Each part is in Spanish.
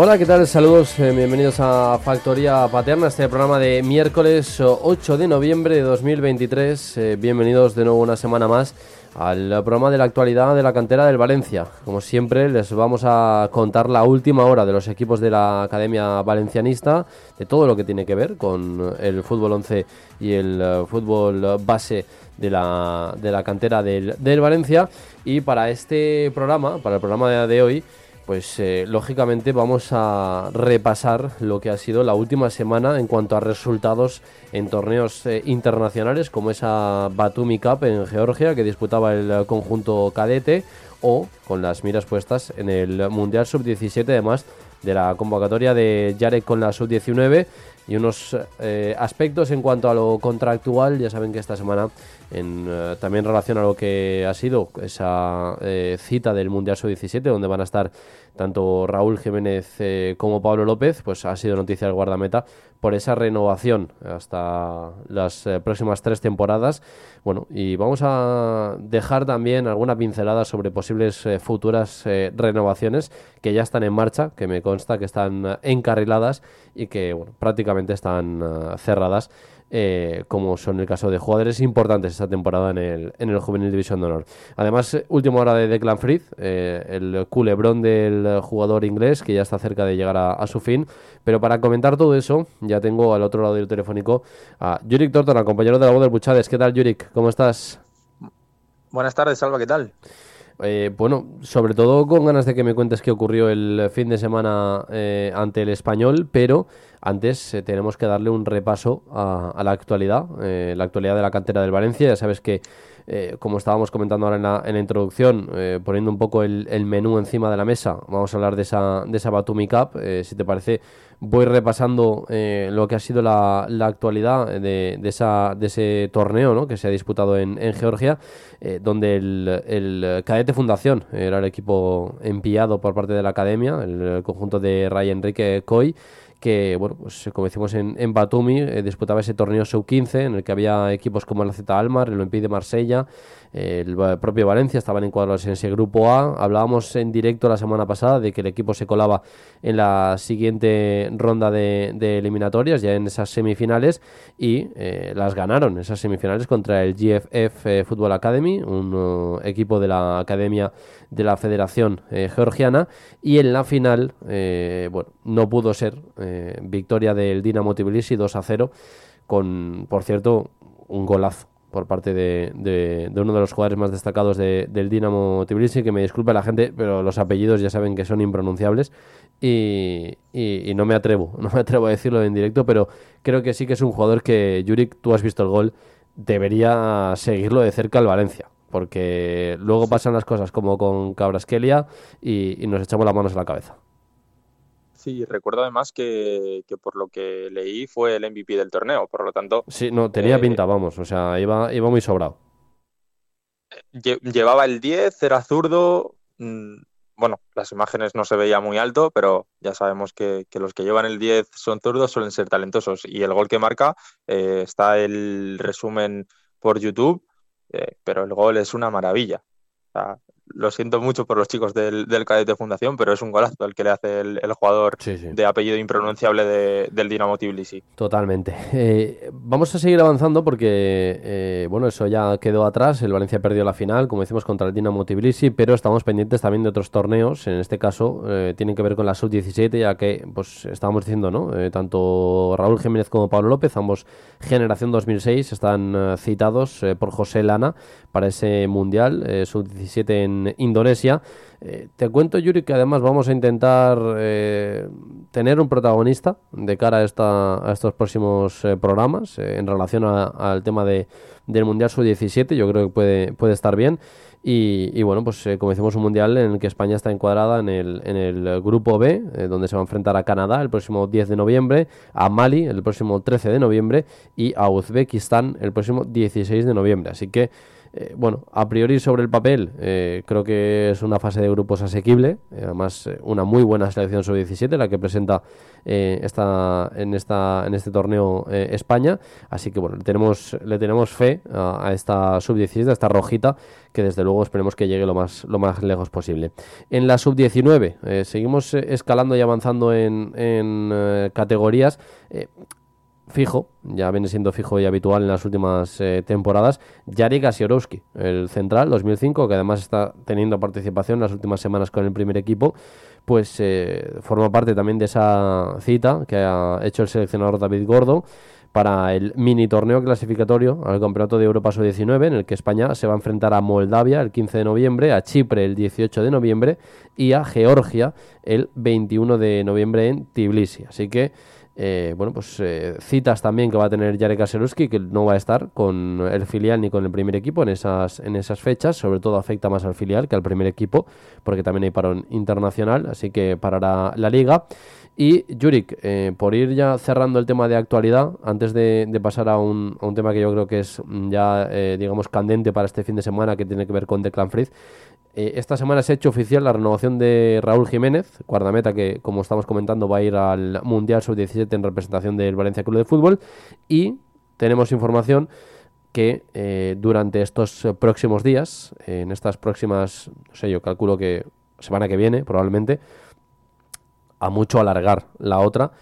Hola, ¿qué tal? Saludos, eh, bienvenidos a Factoría Paterna, este programa de miércoles 8 de noviembre de 2023. Eh, bienvenidos de nuevo una semana más al programa de la actualidad de la cantera del Valencia. Como siempre, les vamos a contar la última hora de los equipos de la Academia Valencianista, de todo lo que tiene que ver con el fútbol 11 y el eh, fútbol base de la, de la cantera del, del Valencia. Y para este programa, para el programa de hoy, pues eh, lógicamente vamos a repasar lo que ha sido la última semana en cuanto a resultados en torneos eh, internacionales como esa Batumi Cup en Georgia que disputaba el conjunto cadete o con las miras puestas en el Mundial Sub-17 además de la convocatoria de Jarek con la Sub-19 y unos eh, aspectos en cuanto a lo contractual. Ya saben que esta semana, en, eh, también en relación a lo que ha sido esa eh, cita del Mundial Sub-17, donde van a estar tanto Raúl Jiménez como Pablo López, pues ha sido noticia del guardameta por esa renovación hasta las próximas tres temporadas. Bueno, y vamos a dejar también alguna pincelada sobre posibles futuras renovaciones que ya están en marcha, que me consta que están encarriladas y que bueno, prácticamente están eh, cerradas, eh, como son el caso de jugadores importantes esta temporada en el, en el Juvenil División de Honor. Además, eh, última hora de Declan Frith, el culebrón del jugador inglés que ya está cerca de llegar a, su fin. Pero para comentar todo eso, ya tengo al otro lado del telefónico a Yurik Tortona, compañero de la voz del Buchades. ¿Qué tal, Yurik? ¿Cómo estás? Buenas tardes, Salva, ¿qué tal? Eh, bueno, sobre todo con ganas de que me cuentes qué ocurrió el fin de semana eh, ante el español, pero antes eh, tenemos que darle un repaso a, la actualidad, la actualidad de la cantera del Valencia. Ya sabes que, como estábamos comentando ahora en la, introducción, poniendo un poco el, menú encima de la mesa, vamos a hablar de esa, de esa Batumi Cup. si te parece, voy repasando eh, lo que ha sido la, actualidad de, esa, de ese torneo ¿no? que se ha disputado en, Georgia, eh, donde el, el, Cadete Fundación era el equipo enviado por parte de la academia, el, conjunto de Ray Enrique Coy que, bueno, pues como decimos en, en Batumi, eh, disputaba ese torneo Sub-15 en el que había equipos como el Z Almar, el Olympique de Marsella, el propio Valencia estaban encuadrados en ese grupo A. Hablábamos en directo la semana pasada de que el equipo se colaba en la siguiente ronda de, eliminatorias, ya en esas semifinales, y eh, las ganaron esas semifinales contra el GFF eh, Football Academy, un uh, equipo de la academia de la Federación eh, Georgiana, y en la final, bueno, no pudo ser victoria del Dinamo Tbilisi 2 a 0, con, por cierto, un golazo por parte de, de, uno de los jugadores más destacados del Dinamo Tbilisi, que me disculpe la gente, pero los apellidos ya saben que son impronunciables y, y, no me atrevo, no me atrevo a decirlo en directo, pero creo que sí que es un jugador que, Yurik, tú has visto el gol, debería seguirlo de cerca al Valencia, porque luego pasan las cosas como con Cabrasquelia y, y nos echamos las manos a la cabeza. Sí, recuerdo además que, por lo que leí fue el MVP del torneo, por lo tanto... Sí, no, tenía eh, pinta, vamos, o sea, iba, iba muy sobrado. Llevaba el 10, era zurdo, mm, bueno, las imágenes no se veía muy alto, pero ya sabemos que, los que llevan el 10 son zurdos, suelen ser talentosos. Y el gol que marca, eh, está el resumen por YouTube, eh, pero el gol es una maravilla. Lo siento mucho por los chicos del, del cadete fundación, pero es un golazo el que le hace el, jugador de apellido impronunciable del Dinamo Tbilisi. Totalmente. Eh, vamos a seguir avanzando porque, eh, bueno, eso ya quedó atrás. El Valencia perdió la final, como decimos, contra el Dinamo Tbilisi, pero estamos pendientes también de otros torneos. En este caso, eh, tienen que ver con la sub-17, ya que, pues, estábamos diciendo, ¿no? tanto Raúl Jiménez como Pablo López, ambos generación 2006, están citados por José Lana para ese mundial sub-17 en Indonesia. Eh, te cuento, Yuri, que además vamos a intentar eh, tener un protagonista de cara a, esta, a estos próximos eh, programas en relación al tema de, del Mundial Sub-17. Yo creo que puede, puede estar bien. Y, bueno, pues como decimos, un mundial en el que España está encuadrada en el, en el grupo B, donde se va a enfrentar a Canadá el próximo 10 de noviembre, a Mali el próximo 13 de noviembre y a Uzbekistán el próximo 16 de noviembre. Así que eh, bueno, a priori sobre el papel eh, creo que es una fase de grupos asequible, eh, además una muy buena selección sobre 17 la que presenta esta, en, esta, en este torneo España, así que bueno, le tenemos, le tenemos fe a, esta sub-17, a esta rojita, que desde luego esperemos que llegue lo más, lo más lejos posible. En la sub-19 seguimos escalando y avanzando en, en categorías fijo, ya viene siendo fijo y habitual en las últimas eh, temporadas, Jari Gasiorowski, el central 2005, que además está teniendo participación en las últimas semanas con el primer equipo, pues eh, forma parte también de esa cita que ha hecho el seleccionador David Gordo para el mini torneo clasificatorio al Campeonato de Europa Sub-19, en el que España se va a enfrentar a Moldavia el 15 de noviembre, a Chipre el 18 de noviembre y a Georgia el 21 de noviembre en Tbilisi. Así que eh, bueno, pues eh, citas también que va a tener Jarek Kaseruski, que no va a estar con el filial ni con el primer equipo en esas, en esas fechas. Sobre todo afecta más al filial que al primer equipo, porque también hay parón internacional, así que parará la liga. Y Jurik, eh, por ir ya cerrando el tema de actualidad, antes de, pasar a un, a un, tema que yo creo que es ya, digamos, candente para este fin de semana, que tiene que ver con Declan Fritz, eh, esta semana se ha hecho oficial la renovación de Raúl Jiménez, guardameta que, como estamos comentando, va a ir al Mundial Sub-17 en representación del Valencia Club de Fútbol. Y tenemos información que eh, durante estos próximos días, en estas próximas, no sé, yo calculo que semana que viene, probablemente, a mucho alargar la otra,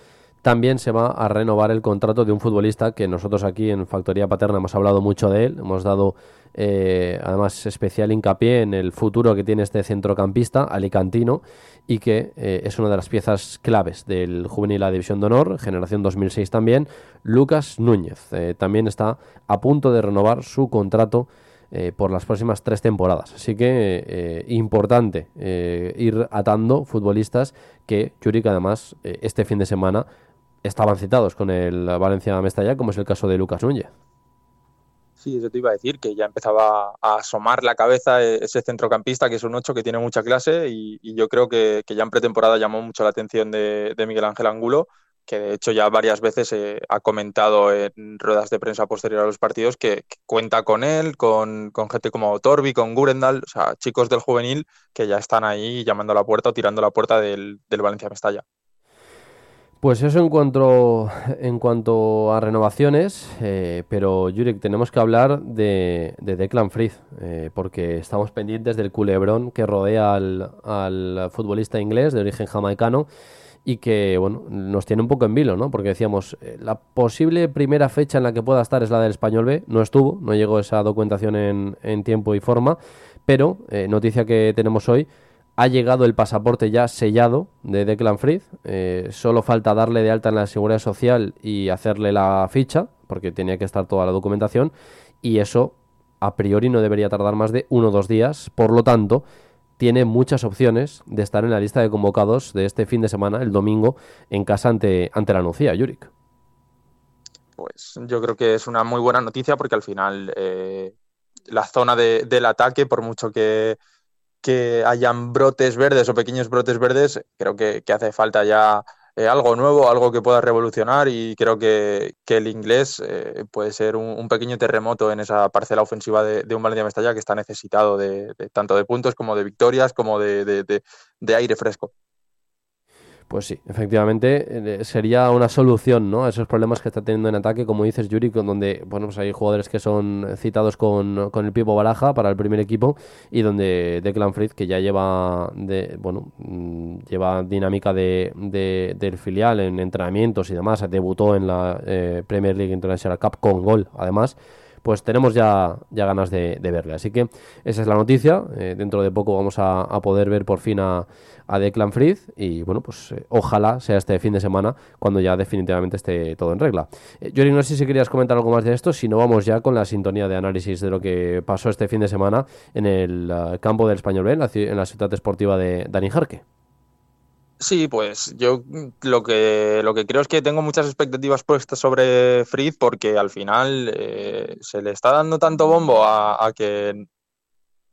también se va a renovar el contrato de un futbolista que nosotros aquí en Factoría Paterna hemos hablado mucho de él, hemos dado eh, además especial hincapié en el futuro que tiene este centrocampista alicantino y que eh, es una de las piezas claves del juvenil a División de Honor, generación 2006 también, Lucas Núñez. Eh, también está a punto de renovar su contrato por las próximas tres temporadas. Así que importante ir atando futbolistas que Churik además este fin de semana estaban citados con el Valencia Mestalla, como es el caso de Lucas Núñez. Sí, eso te iba a decir, que ya empezaba a asomar la cabeza e-, ese centrocampista, que es un 8 que tiene mucha clase y, yo creo que, ya en pretemporada llamó mucho la atención de, Miguel Ángel Angulo, que de hecho ya varias veces eh, ha comentado en ruedas de prensa posterior a los partidos que, cuenta con él, con, gente como Torbi, con Gurendal, o sea, chicos del juvenil que ya están ahí llamando a la puerta o tirando la puerta del, del Valencia Mestalla. Pues eso en cuanto, en cuanto a renovaciones, eh, pero Jurek, tenemos que hablar de, de Declan Fritz, eh, porque estamos pendientes del culebrón que rodea al, futbolista inglés de origen jamaicano y que bueno, nos tiene un poco en vilo, ¿no? Porque decíamos, eh, la posible primera fecha en la que pueda estar es la del Español B, no estuvo, no llegó esa documentación en, en tiempo y forma, pero noticia que tenemos hoy, ha llegado el pasaporte ya sellado de Declan Fritz. Eh, solo falta darle de alta en la seguridad social y hacerle la ficha, porque tenía que estar toda la documentación. Y eso, a priori, no debería tardar más de uno o dos días. Por lo tanto, tiene muchas opciones de estar en la lista de convocados de este fin de semana, el domingo, en casa ante, ante la Nucía, Yurik. Pues yo creo que es una muy buena noticia porque al final eh, la zona del ataque, por mucho que que hayan brotes verdes o pequeños brotes verdes, creo que, hace falta ya eh, algo nuevo, algo que pueda revolucionar y creo que, el inglés eh, puede ser un, pequeño terremoto en esa parcela ofensiva de, un Valencia Mestalla que está necesitado de, tanto de puntos como de victorias como de, aire fresco. Pues sí, efectivamente eh, sería una solución ¿no? a esos problemas que está teniendo en ataque, como dices Yuri, donde bueno, pues hay jugadores que son citados con, con el Pipo Baraja para el primer equipo y donde Declan Fritz, que ya lleva de, bueno, mm, lleva dinámica de, del filial en entrenamientos y demás, debutó en la eh, Premier League International Cup con gol, además pues tenemos ya, ya ganas de, verle. Así que esa es la noticia. Eh, dentro de poco vamos a, poder ver por fin a, Declan Fritz y bueno, pues eh, ojalá sea este fin de semana cuando ya definitivamente esté todo en regla. Eh, no sé si querías comentar algo más de esto, si no vamos ya con la sintonía de análisis de lo que pasó este fin de semana en el eh, campo del Español B, en la, en la ciudad esportiva de Dani Jarque. Sí, pues yo lo que, lo que creo es que tengo muchas expectativas puestas sobre Fritz porque al final eh, se le está dando tanto bombo a, que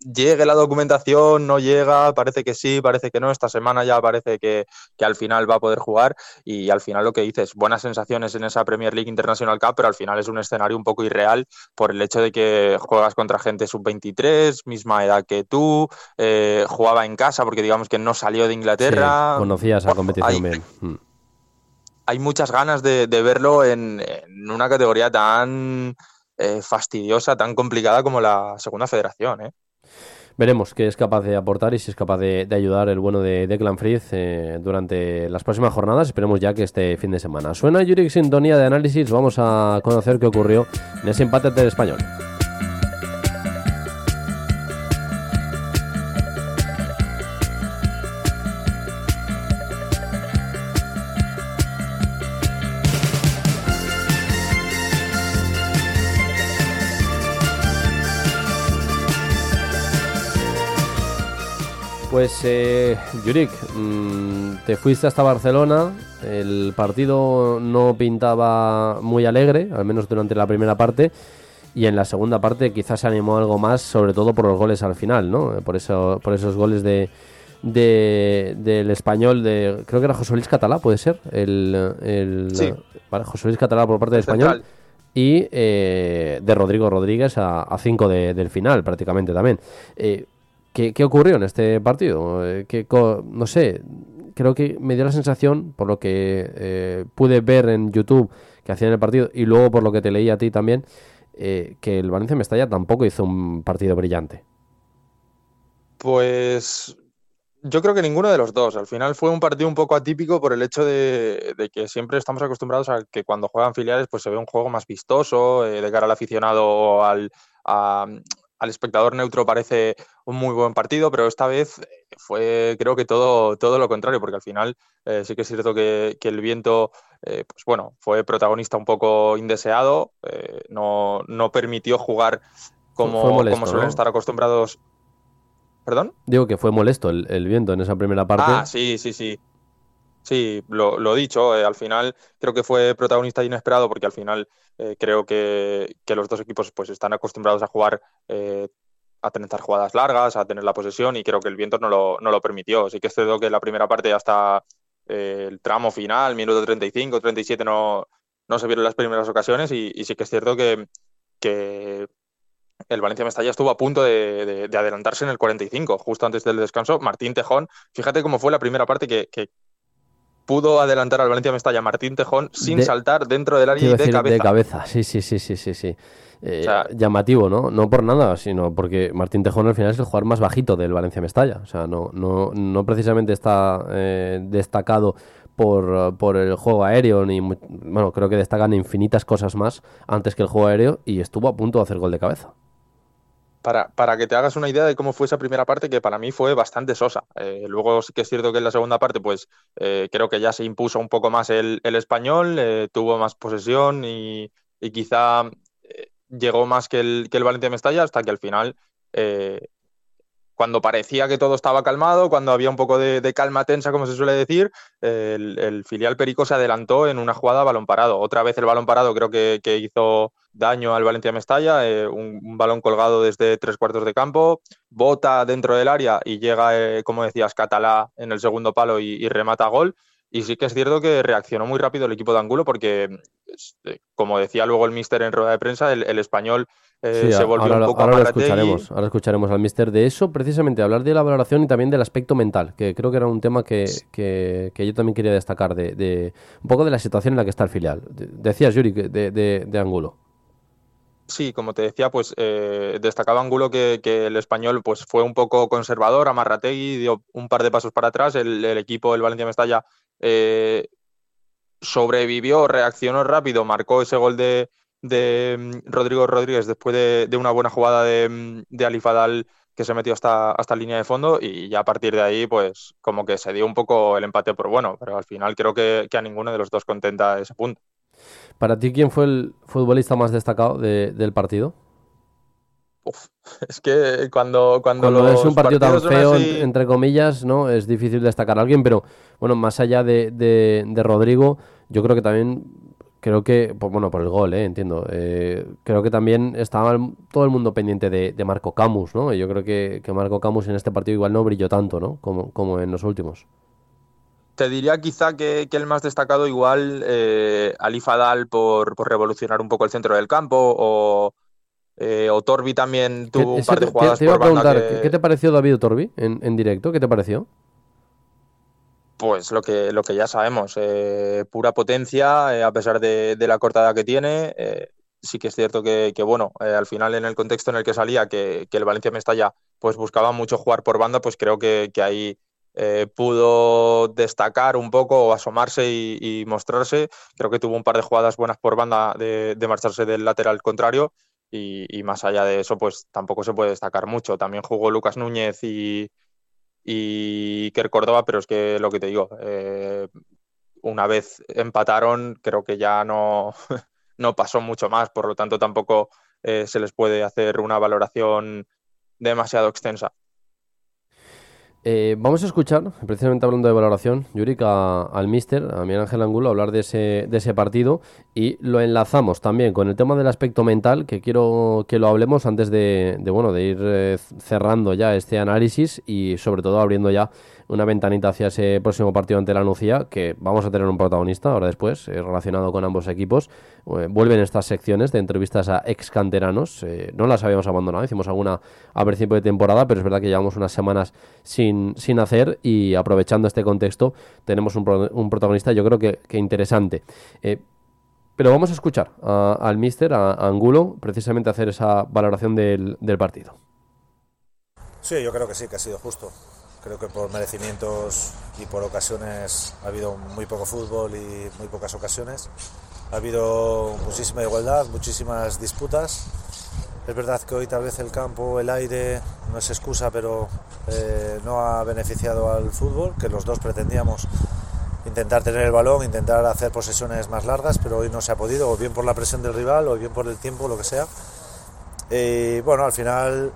llegue la documentación, no llega, parece que sí, parece que no, esta semana ya parece que, al final va a poder jugar y al final lo que dices, buenas sensaciones en esa Premier League International Cup, pero al final es un escenario un poco irreal por el hecho de que juegas contra gente sub-23, misma edad que tú, eh, jugaba en casa porque digamos que no salió de Inglaterra. conocías a competición bien. Mm. Hay muchas ganas de, verlo en, una categoría tan eh, fastidiosa, tan complicada como la segunda federación. ¿eh? Veremos qué es capaz de aportar y si es capaz de, ayudar el bueno de Declan Fritz eh, durante las próximas jornadas. Esperemos ya que este fin de semana. Suena Yuri Sintonía de análisis. Vamos a conocer qué ocurrió en ese empate del español. Pues, eh, Yurik, mm, te fuiste hasta Barcelona. El partido no pintaba muy alegre, al menos durante la primera parte. Y en la segunda parte quizás se animó algo más, sobre todo por los goles al final, ¿no? Por, eso, por esos goles de, del español de creo que era José Luis Catalá puede ser el, José Luis Catalá por parte del español y eh, de Rodrigo Rodríguez a 5 del final prácticamente también eh, ¿Qué, ocurrió en este partido? Eh, que, no sé, creo que me dio la sensación, por lo que eh, pude ver en YouTube que hacían el partido y luego por lo que te leí a ti también, eh, que el Valencia Mestalla tampoco hizo un partido brillante. Pues yo creo que ninguno de los dos. Al final fue un partido un poco atípico por el hecho de, que siempre estamos acostumbrados a que cuando juegan filiales pues se ve un juego más vistoso, de cara al aficionado al, al espectador neutro parece un muy buen partido, pero esta vez fue creo que todo, todo lo contrario, porque al final eh, sí que es cierto que, el viento, eh, pues bueno, fue protagonista un poco indeseado, eh, no, permitió jugar como, como suelen estar acostumbrados. ¿Perdón? Digo que fue molesto el, el, viento en esa primera parte. Ah, sí, sí, sí. Sí, lo, lo dicho, eh, al final creo que fue protagonista inesperado porque al final eh, creo que, los dos equipos pues están acostumbrados a jugar, eh, a tener jugadas largas, a tener la posesión y creo que el viento no lo, no lo permitió. Sí que es cierto que la primera parte hasta el tramo final, minuto 35, 37, no, no se vieron las primeras ocasiones y, sí que es cierto que, que el Valencia Mestalla estuvo a punto de, adelantarse en el 45, justo antes del descanso. Martín Tejón, fíjate cómo fue la primera parte que, pudo adelantar al Valencia Mestalla Martín Tejón sin saltar dentro del área de cabeza. De cabeza, sí, sí, sí, sí, sí. sí. Eh, llamativo, ¿no? No por nada, sino porque Martín Tejón al final es el jugador más bajito del Valencia Mestalla. O sea, no, no, no precisamente está eh, destacado por, por, el juego aéreo, ni bueno, creo que destacan infinitas cosas más antes que el juego aéreo y estuvo a punto de hacer gol de cabeza para, para, que te hagas una idea de cómo fue esa primera parte, que para mí fue bastante sosa. Eh, luego sí que es cierto que en la segunda parte, pues eh, creo que ya se impuso un poco más el, español, eh, tuvo más posesión y, quizá llegó más que el, que el Valencia Mestalla hasta que al final cuando parecía que todo estaba calmado, cuando había un poco de, calma tensa, como se suele decir, el, filial Perico se adelantó en una jugada balón parado. Otra vez el balón parado creo que, hizo daño al Valencia Mestalla, eh, un, balón colgado desde tres cuartos de campo, bota dentro del área y llega, eh, como decías, Catalá en el segundo palo y, remata gol. Y sí que es cierto que reaccionó muy rápido el equipo de Angulo porque, este, como decía luego el míster en rueda de prensa, el español eh, se volvió un poco ahora lo escucharemos, ahora escucharemos al mister de eso, precisamente hablar de la valoración y también del aspecto mental, que creo que era un tema que, que, yo también quería destacar, de, de, un poco de la situación en la que está el filial. Decías, Yuri, de, de, de Angulo. Sí, como te decía, pues eh, destacaba Angulo que, el español pues fue un poco conservador, amarrategui, dio un par de pasos para atrás, el, equipo, el Valencia Mestalla, eh, sobrevivió, reaccionó rápido, marcó ese gol de, de mm, Rodrigo Rodríguez después de, una buena jugada de, mm, de Alifadal que se metió hasta, hasta línea de fondo y ya a partir de ahí pues como que se dio un poco el empate por bueno, pero al final creo que, a ninguno de los dos contenta ese punto. Para ti, ¿quién fue el futbolista más destacado del partido? es que cuando, cuando, cuando es un partido tan feo, entre comillas, ¿no? Es difícil destacar a alguien, pero bueno, más allá de, de Rodrigo, yo creo que también creo que, pues, bueno, por el gol, ¿eh? entiendo. Eh, creo que también estaba todo el mundo pendiente de, Marco Camus, ¿no? Y yo creo que, Marco Camus en este partido igual no brilló tanto, ¿no? Como, como en los últimos. Te diría quizá que, el más destacado igual eh, Ali Fadal por, revolucionar un poco el centro del campo o, eh, o Torbi también tuvo un par de jugadas te, iba a preguntar, ¿qué te pareció David Torbi en, en directo? ¿Qué te pareció? Pues lo que, lo que ya sabemos, eh, pura potencia, eh, a pesar de, la cortada que tiene. Eh, sí que es cierto que, bueno, al final en el contexto en el que salía, que, el Valencia Mestalla pues buscaba mucho jugar por banda, pues creo que, ahí pudo destacar un poco asomarse y, mostrarse. Creo que tuvo un par de jugadas buenas por banda de, marcharse del lateral contrario y, y, más allá de eso, pues tampoco se puede destacar mucho. También jugó Lucas Núñez y, y Iker Córdoba, pero es que lo que te digo, eh, una vez empataron, creo que ya no, no pasó mucho más, por lo tanto tampoco eh, se les puede hacer una valoración demasiado extensa. Eh, vamos a escuchar, precisamente hablando de valoración, Yurika, al mister, a Miguel Ángel Angulo, hablar de ese, de ese partido. Y lo enlazamos también con el tema del aspecto mental, que quiero que lo hablemos antes de, de bueno, de ir eh, cerrando ya este análisis y sobre todo abriendo ya una ventanita hacia ese próximo partido ante la Nucía, que vamos a tener un protagonista ahora después, eh, relacionado con ambos equipos. Eh, vuelven estas secciones de entrevistas a ex canteranos. Eh, no las habíamos abandonado, hicimos alguna a principio de temporada, pero es verdad que llevamos unas semanas sin, sin hacer y aprovechando este contexto tenemos un, un protagonista yo creo que, que interesante. pero vamos a escuchar al mister, a, Angulo, precisamente hacer esa valoración del, del partido. Sí, yo creo que sí, que ha sido justo. Creo que por merecimientos y por ocasiones ha habido muy poco fútbol y muy pocas ocasiones. Ha habido muchísima igualdad, muchísimas disputas. Es verdad que hoy tal vez el campo, el aire, no es excusa, pero eh, no ha beneficiado al fútbol, que los dos pretendíamos intentar tener el balón, intentar hacer posesiones más largas, pero hoy no se ha podido, o bien por la presión del rival, o bien por el tiempo, lo que sea. Y bueno, al final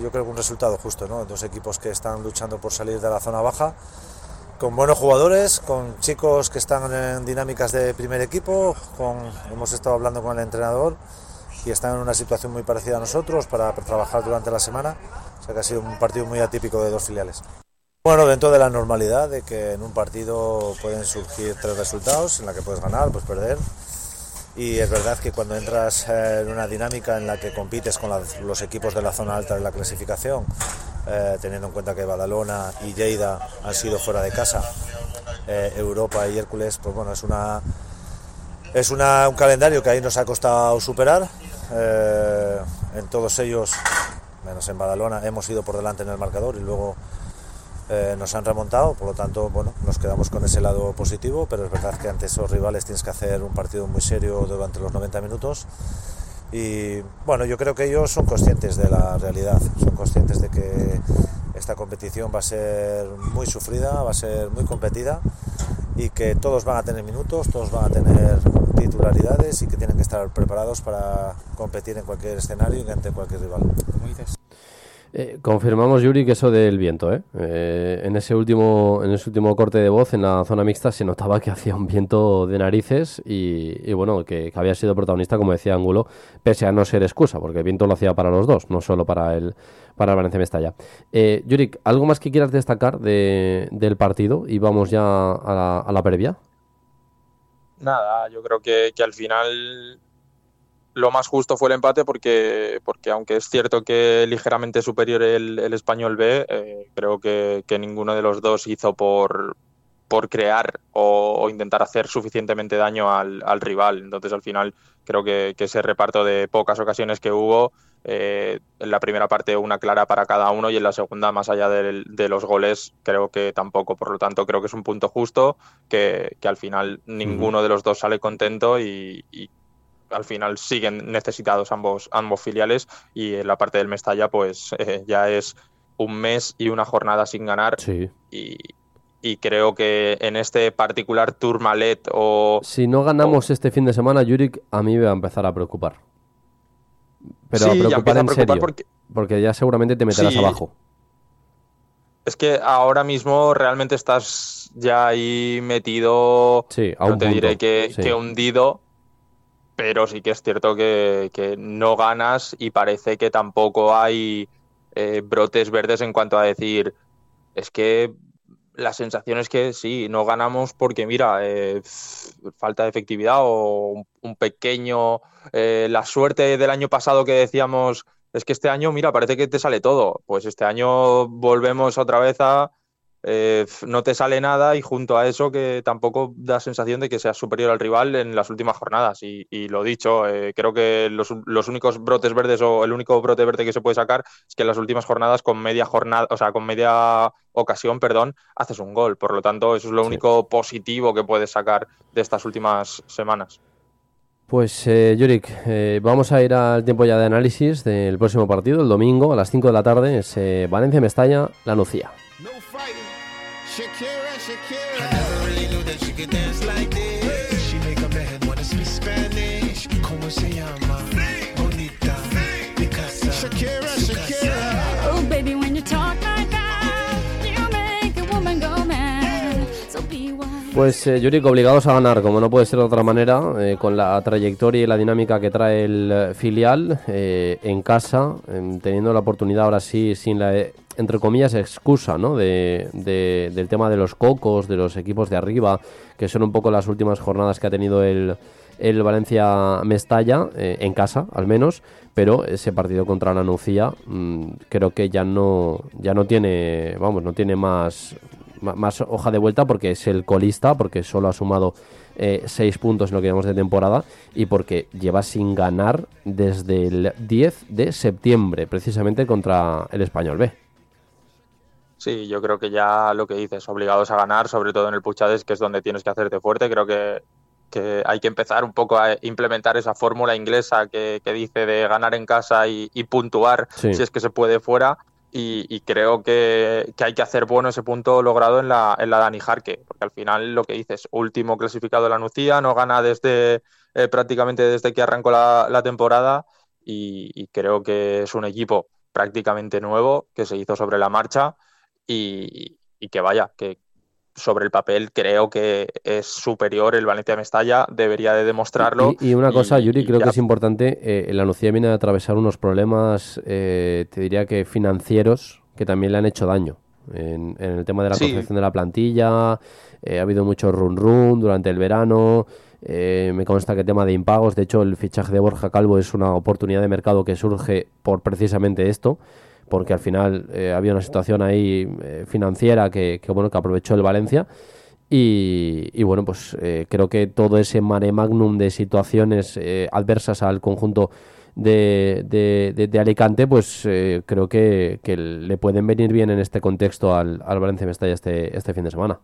yo creo que un resultado justo, ¿no? Dos equipos que están luchando por salir de la zona baja, con buenos jugadores, con chicos que están en dinámicas de primer equipo, con, hemos estado hablando con el entrenador y están en una situación muy parecida a nosotros para trabajar durante la semana, o sea que ha sido un partido muy atípico de dos filiales. Bueno, dentro de la normalidad de que en un partido pueden surgir tres resultados, en la que puedes ganar, puedes perder, y es verdad que cuando entras eh, en una dinámica en la que compites con los equipos de la zona alta de la clasificación, eh, teniendo en cuenta que Badalona y Lleida han sido fuera de casa, eh, Europa y Hércules, pues bueno, es una es una, un calendario que ahí nos ha costado superar. en todos ellos, menos en Badalona, hemos ido por delante en el marcador y luego eh, nos han remontado, por lo tanto, bueno, nos quedamos con ese lado positivo, pero es verdad que ante esos rivales tienes que hacer un partido muy serio durante los 90 minutos. Y bueno, yo creo que ellos son conscientes de la realidad, son conscientes de que esta competición va a ser muy sufrida, va a ser muy competida y que todos van a tener minutos, todos van a tener titularidades y que tienen que estar preparados para competir en cualquier escenario y ante cualquier rival. Eh, confirmamos, Yuri, que eso del viento, ¿eh? ¿eh? En ese último en ese último corte de voz en la zona mixta se notaba que hacía un viento de narices y, bueno, que, había sido protagonista, como decía Ángulo, pese a no ser excusa, porque el viento lo hacía para los dos, no solo para el, para el Valencia Mestalla. Eh, Yuri, ¿algo más que quieras destacar de, del partido? Y vamos ya a la, previa. Nada, yo creo que al final lo más justo fue el empate porque, porque aunque es cierto que ligeramente superior el, español B, eh, creo que, ninguno de los dos hizo por, por crear o, intentar hacer suficientemente daño al, rival. Entonces al final creo que, ese reparto de pocas ocasiones que hubo, eh, en la primera parte una clara para cada uno y en la segunda más allá de, los goles creo que tampoco. Por lo tanto creo que es un punto justo que, al final ninguno de los dos sale contento y al final siguen necesitados ambos, ambos filiales y en la parte del Mestalla pues eh, ya es un mes y una jornada sin ganar y, creo que en este particular Tourmalet o... Si no ganamos este fin de semana, Yurik, a mí me va a empezar a preocupar. Pero a preocupar en serio, porque... ya seguramente te meterás abajo. Es que ahora mismo realmente estás ya ahí metido, sí, a no te diré que, que hundido, pero sí que es cierto que, no ganas y parece que tampoco hay eh, brotes verdes en cuanto a decir, es que la sensación es que sí, no ganamos porque, mira, eh, falta de efectividad o un, pequeño... Eh, la suerte del año pasado que decíamos, es que este año, mira, parece que te sale todo. Pues este año volvemos otra vez a eh, no te sale nada y junto a eso que tampoco da sensación de que seas superior al rival en las últimas jornadas. Y, lo dicho, eh, creo que los, únicos brotes verdes o el único brote verde que se puede sacar es que en las últimas jornadas con media jornada, o sea, con media ocasión, perdón, haces un gol. Por lo tanto, eso es lo único positivo que puedes sacar de estas últimas semanas. Pues, eh, Yurik, eh, vamos a ir al tiempo ya de análisis del próximo partido, el domingo a las 5 de la tarde, es Valencia-Mestalla, La Nucía. Shakira, Shakira. I never really knew that she could dance like this. She make a man wanna speak Spanish. Como se llama? Bonita. Picasa. Shakira, Shakira. Oh, baby, when you talk like that, you make a woman go mad. So be wise. Pues eh, Yuri, obligados a ganar, como no puede ser de otra manera, eh, con la trayectoria y la dinámica que trae el eh, filial eh, en casa, eh, teniendo la oportunidad ahora sí, sin la entre comillas, excusa ¿no? De, del tema de los cocos, de los equipos de arriba, que son un poco las últimas jornadas que ha tenido el, el Valencia Mestalla, eh, en casa al menos, pero ese partido contra la Nucía mm, creo que ya no, ya no tiene, vamos, no tiene más, más hoja de vuelta porque es el colista, porque solo ha sumado eh, seis puntos en lo que llevamos de temporada y porque lleva sin ganar desde el 10 de septiembre, precisamente contra el Español B. Sí, yo creo que ya lo que dices, obligados a ganar, sobre todo en el Puchades, que es donde tienes que hacerte fuerte, creo que, hay que empezar un poco a implementar esa fórmula inglesa que, dice de ganar en casa y, puntuar si es que se puede fuera. Y, creo que, hay que hacer bueno ese punto logrado en la, en la Dani Jarque, porque al final lo que dices, último clasificado de la Nucía, no gana desde eh, prácticamente desde que arrancó la, temporada. Y creo que es un equipo prácticamente nuevo que se hizo sobre la marcha y, que vaya, que sobre el papel creo que es superior el Valencia Mestalla, debería de demostrarlo. Y, una cosa, Yuri, creo que es importante, eh, la Nucía viene a atravesar unos problemas, eh, te diría que financieros, que también le han hecho daño. En, el tema de la construcción de la plantilla, eh, ha habido mucho run run durante el verano, eh, me consta que el tema de impagos, de hecho el fichaje de Borja Calvo es una oportunidad de mercado que surge por precisamente esto, porque al final eh, había una situación ahí eh, financiera que, bueno que aprovechó el Valencia y, bueno pues eh, creo que todo ese mare magnum de situaciones adversas al conjunto de, de, Alicante pues creo que, le pueden venir bien en este contexto al, al Valencia Mestalla este, este fin de semana.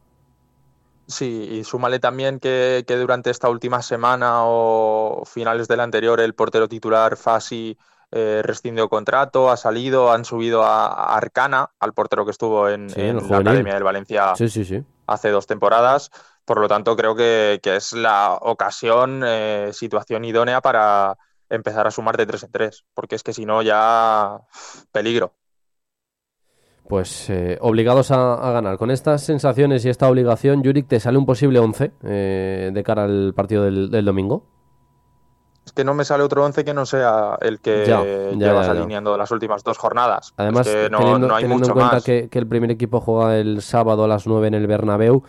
Sí, y súmale también que, que durante esta última semana o finales del anterior el portero titular Fasi eh, rescindió contrato, ha salido, han subido a, Arcana, al portero que estuvo en, la Academia del Valencia hace dos temporadas. Por lo tanto, creo que, es la ocasión, eh, situación idónea para empezar a sumar de tres en tres, porque es que si no ya peligro. Pues eh, obligados a, ganar. Con estas sensaciones y esta obligación, Yurik, ¿te sale un posible 11 eh, de cara al partido del domingo? Es que no me sale otro once que no sea el que llevas alineando las últimas dos jornadas. Además, no, teniendo, en cuenta que, el primer equipo juega el sábado a las 9 en el Bernabéu,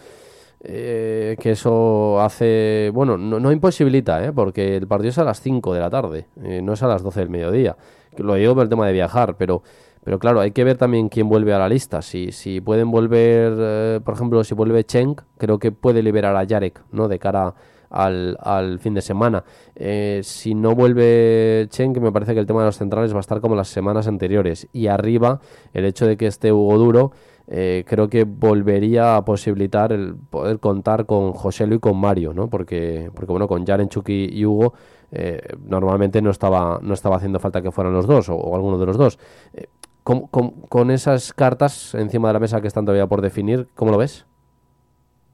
eh, que eso hace, bueno, no, imposibilita, ¿eh? porque el partido es a las 5 de la tarde, eh, no es a las 12 del mediodía. Lo digo por el tema de viajar, pero, pero claro, hay que ver también quién vuelve a la lista. Si, si pueden volver, eh, por ejemplo, si vuelve Cheng, creo que puede liberar a Yarek, ¿no? De cara al, al fin de semana. si no vuelve Cheng, que me parece que el tema de los centrales va a estar como las semanas anteriores. Y arriba, el hecho de que esté Hugo Duro eh, creo que volvería a posibilitar el poder contar con José Luis y con Mario, ¿no? Porque, porque bueno, con Jaren, Chucky y Hugo eh, normalmente no estaba, no estaba haciendo falta que fueran los dos o, alguno de los dos. Eh, con, esas cartas encima de la mesa que están todavía por definir, ¿cómo lo ves?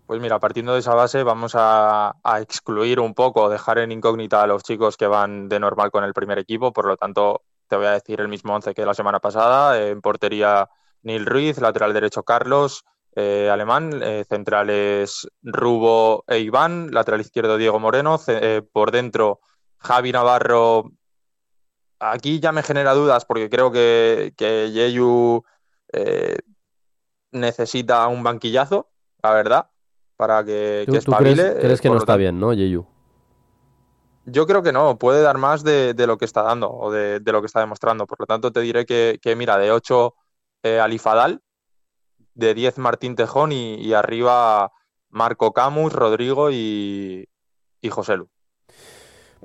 Pues mira, partiendo de esa base vamos a, excluir un poco, dejar en incógnita a los chicos que van de normal con el primer equipo, por lo tanto te voy a decir el mismo once que la semana pasada, en portería Neil Ruiz, lateral derecho Carlos, eh, alemán, eh, centrales Rubo e Iván, lateral izquierdo Diego Moreno, eh, por dentro Javi Navarro. Aquí ya me genera dudas porque creo que, que Yeyu necesita un banquillazo, la verdad, para que, que crees, que no está bien, no, Yeyu? Yo creo que no, puede dar más de, lo que está dando o de, lo que está demostrando. Por lo tanto, te diré que, que mira, de 8 eh, Alifadal, de 10 Martín Tejón y, arriba Marco Camus, Rodrigo y, y José Lu.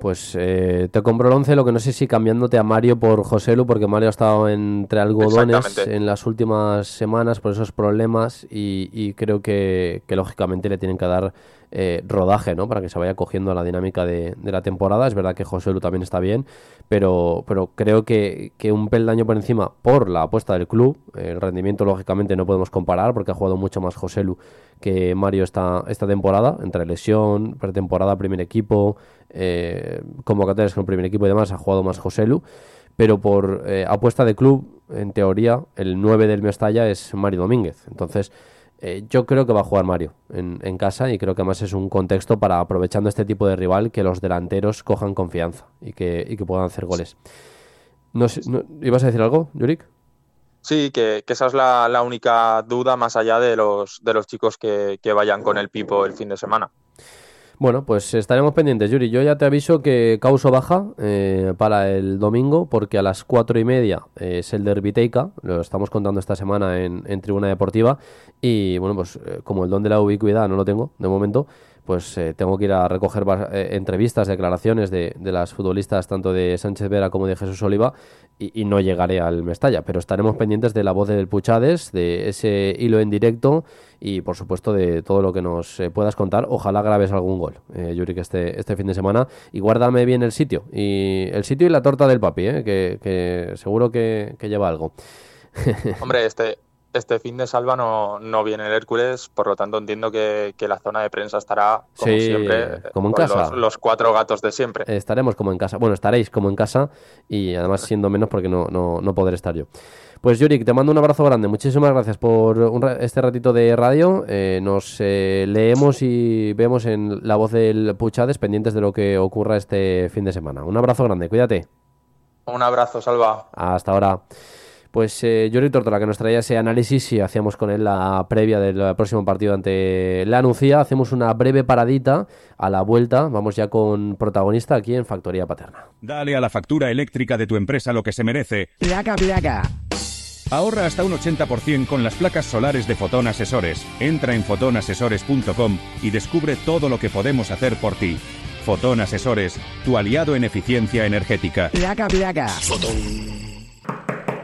Pues eh, te compro el 11, lo que no sé si cambiándote a Mario por José Lu, porque Mario ha estado entre algodones en las últimas semanas por esos problemas y, creo que, lógicamente le tienen que dar eh, rodaje, ¿no? Para que se vaya cogiendo la dinámica de, la temporada. Es verdad que José Lu también está bien, pero, pero creo que, que, un peldaño por encima por la apuesta del club. El rendimiento, lógicamente, no podemos comparar porque ha jugado mucho más José Lu que Mario esta, esta temporada, entre lesión, pretemporada, primer equipo, eh, convocatorias con el primer equipo y demás, ha jugado más José Lu. Pero por eh, apuesta de club, en teoría, el 9 del Mestalla es Mario Domínguez. Entonces, eh, yo creo que va a jugar Mario en, casa y creo que además es un contexto para, aprovechando este tipo de rival, que los delanteros cojan confianza y que, puedan hacer goles. ¿Ibas a decir algo, Yurik? Sí, que, esa es la, única duda más allá de los, de los chicos que, que vayan con el Pipo el fin de semana. Bueno, pues estaremos pendientes, Yuri. Yo ya te aviso que causo baja eh, para el domingo, porque a las cuatro y media es el Derby lo estamos contando esta semana en, Tribuna Deportiva, y bueno, pues eh, como el don de la ubicuidad no lo tengo de momento, pues eh, tengo que ir a recoger entrevistas, declaraciones de, de, las futbolistas tanto de Sánchez Vera como de Jesús Oliva y, no llegaré al Mestalla, pero estaremos pendientes de la voz del Puchades, de ese hilo en directo y por supuesto de todo lo que nos eh, puedas contar. Ojalá grabes algún gol, eh, Yuri, que este, este fin de semana y guárdame bien el sitio y el sitio y la torta del papi, eh, que, seguro que, que lleva algo. Hombre, este, este fin de salva no, no viene el Hércules, por lo tanto entiendo que, la zona de prensa estará como siempre, como en casa. Los, cuatro gatos de siempre. Estaremos como en casa, bueno, estaréis como en casa y además siendo menos porque no, no, no poder estar yo. Pues Yurik, te mando un abrazo grande, muchísimas gracias por este ratito de radio, eh, nos eh, leemos y vemos en la voz del Puchades pendientes de lo que ocurra este fin de semana. Un abrazo grande, cuídate. Un abrazo, Salva. Hasta ahora. Pues eh, Jordi Tortola, que nos traía ese análisis y hacíamos con él la previa del próximo partido ante la Anuncia. Hacemos una breve paradita a la vuelta. Vamos ya con protagonista aquí en Factoría Paterna. Dale a la factura eléctrica de tu empresa lo que se merece. Placa, placa. Ahorra hasta un 80% con las placas solares de Fotón Asesores. Entra en fotonasesores.com y descubre todo lo que podemos hacer por ti. Fotón Asesores, tu aliado en eficiencia energética. Placa, placa. Fotón.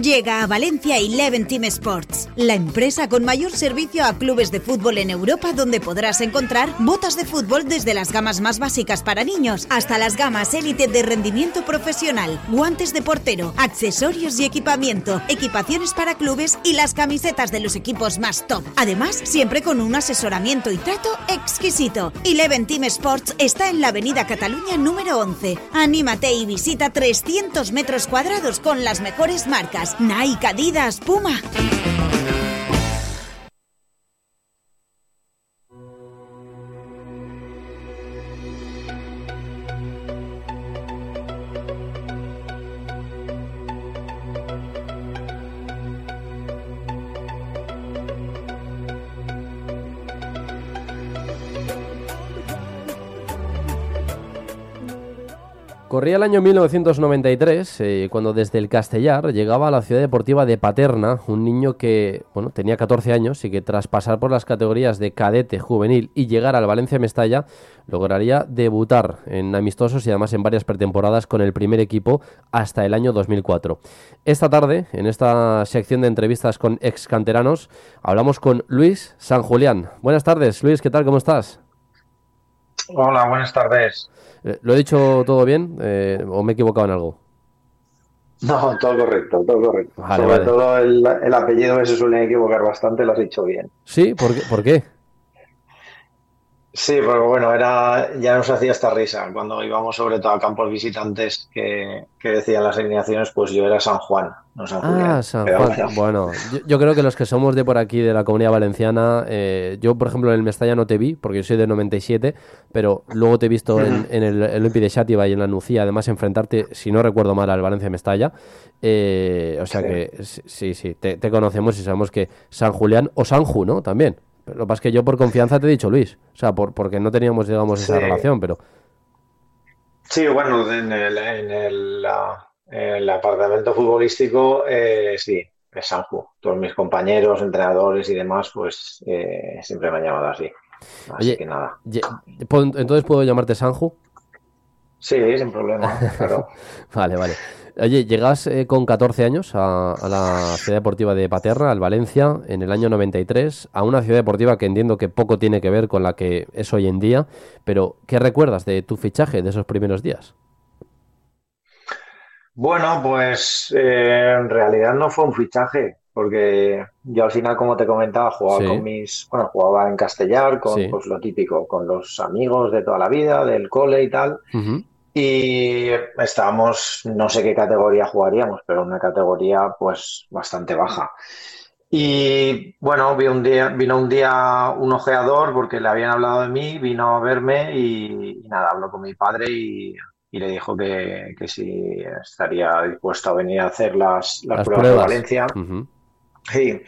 Llega a Valencia Eleven Team Sports, la empresa con mayor servicio a clubes de fútbol en Europa donde podrás encontrar botas de fútbol desde las gamas más básicas para niños hasta las gamas élite de rendimiento profesional, guantes de portero, accesorios y equipamiento, equipaciones para clubes y las camisetas de los equipos más top. Además, siempre con un asesoramiento y trato exquisito. Eleven Team Sports está en la Avenida Cataluña número 11. Anímate y visita 300 metros cuadrados con las mejores marcas Nike, Adidas, Puma. Corría el año 1993, eh, cuando desde el Castellar llegaba a la ciudad deportiva de Paterna un niño que bueno, tenía 14 años y que tras pasar por las categorías de cadete, juvenil y llegar al Valencia Mestalla, lograría debutar en amistosos y además en varias pretemporadas con el primer equipo hasta el año 2004. Esta tarde, en esta sección de entrevistas con ex canteranos, hablamos con Luis San Julián. Buenas tardes, Luis, ¿qué tal? ¿Cómo estás? Hola, buenas tardes. Eh, ¿Lo he dicho todo bien eh, o me he equivocado en algo? No, todo correcto, todo correcto. Sobre todo el, el, apellido que se suele equivocar bastante, lo has dicho bien. ¿Sí? ¿Por qué? ¿Por qué? Sí, porque bueno, era, ya nos hacía esta risa cuando íbamos sobre todo a campos visitantes que, que decían las alineaciones, pues yo era San Juan, no San Julián. Ah, San Juan. Bueno, yo, creo que los que somos de por aquí, de la comunidad valenciana, eh, yo por ejemplo en el Mestalla no te vi, porque yo soy de 97, pero luego te he visto en, en, el Olympi de Xàtiva y en la Nucía, además enfrentarte, si no recuerdo mal, al Valencia Mestalla. Eh, o sea que sí, sí, te, te conocemos y sabemos que San Julián o Sanju, ¿no? También. Lo que pasa es que yo por confianza te he dicho Luis. O sea, por, porque no teníamos, digamos, esa relación, pero... Sí, bueno, en el, en el, el apartamento futbolístico, eh, sí, es Sanju. Todos mis compañeros, entrenadores y demás, pues eh, siempre me han llamado así. Así Oye, que nada. Entonces, ¿puedo llamarte Sanju? Sí, sin problema, claro. vale, vale. Oye, llegas eh, con 14 años a, a, la ciudad deportiva de Paterna, al Valencia, en el año 93, a una ciudad deportiva que entiendo que poco tiene que ver con la que es hoy en día, pero ¿qué recuerdas de tu fichaje de esos primeros días? Bueno, pues eh, en realidad no fue un fichaje, porque yo al final, como te comentaba, jugaba Sí. con mis, bueno, jugaba en Castellar, con Sí. pues lo típico, con los amigos de toda la vida, del cole y tal. Y estábamos, no sé qué categoría jugaríamos, pero una categoría pues bastante baja. Y bueno, vi un día, vino un día un ojeador porque le habían hablado de mí, vino a verme y, y nada, habló con mi padre y, y le dijo que, que si estaría dispuesto a venir a hacer las, las Las pruebas de pruebas. Valencia. Ujú. Sí.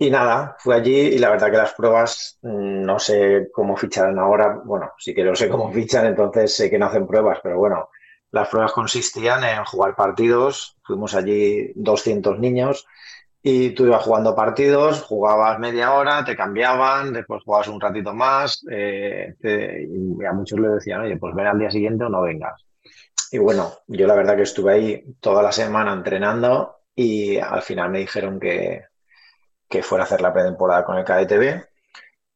Y nada, fui allí y la verdad que las pruebas mm, no sé cómo ficharán ahora. Bueno, sí que no sé cómo fichan, entonces sé que no hacen pruebas, pero bueno, las pruebas consistían en jugar partidos. Fuimos allí 200 niños y tú ibas jugando partidos, jugabas media hora, te cambiaban, después jugabas un ratito más. eh, y a muchos les decían, oye, pues ven al día siguiente o no vengas. Y bueno, yo la verdad que estuve ahí toda la semana entrenando y al final me dijeron que que fuera a hacer la pretemporada con el KDTV.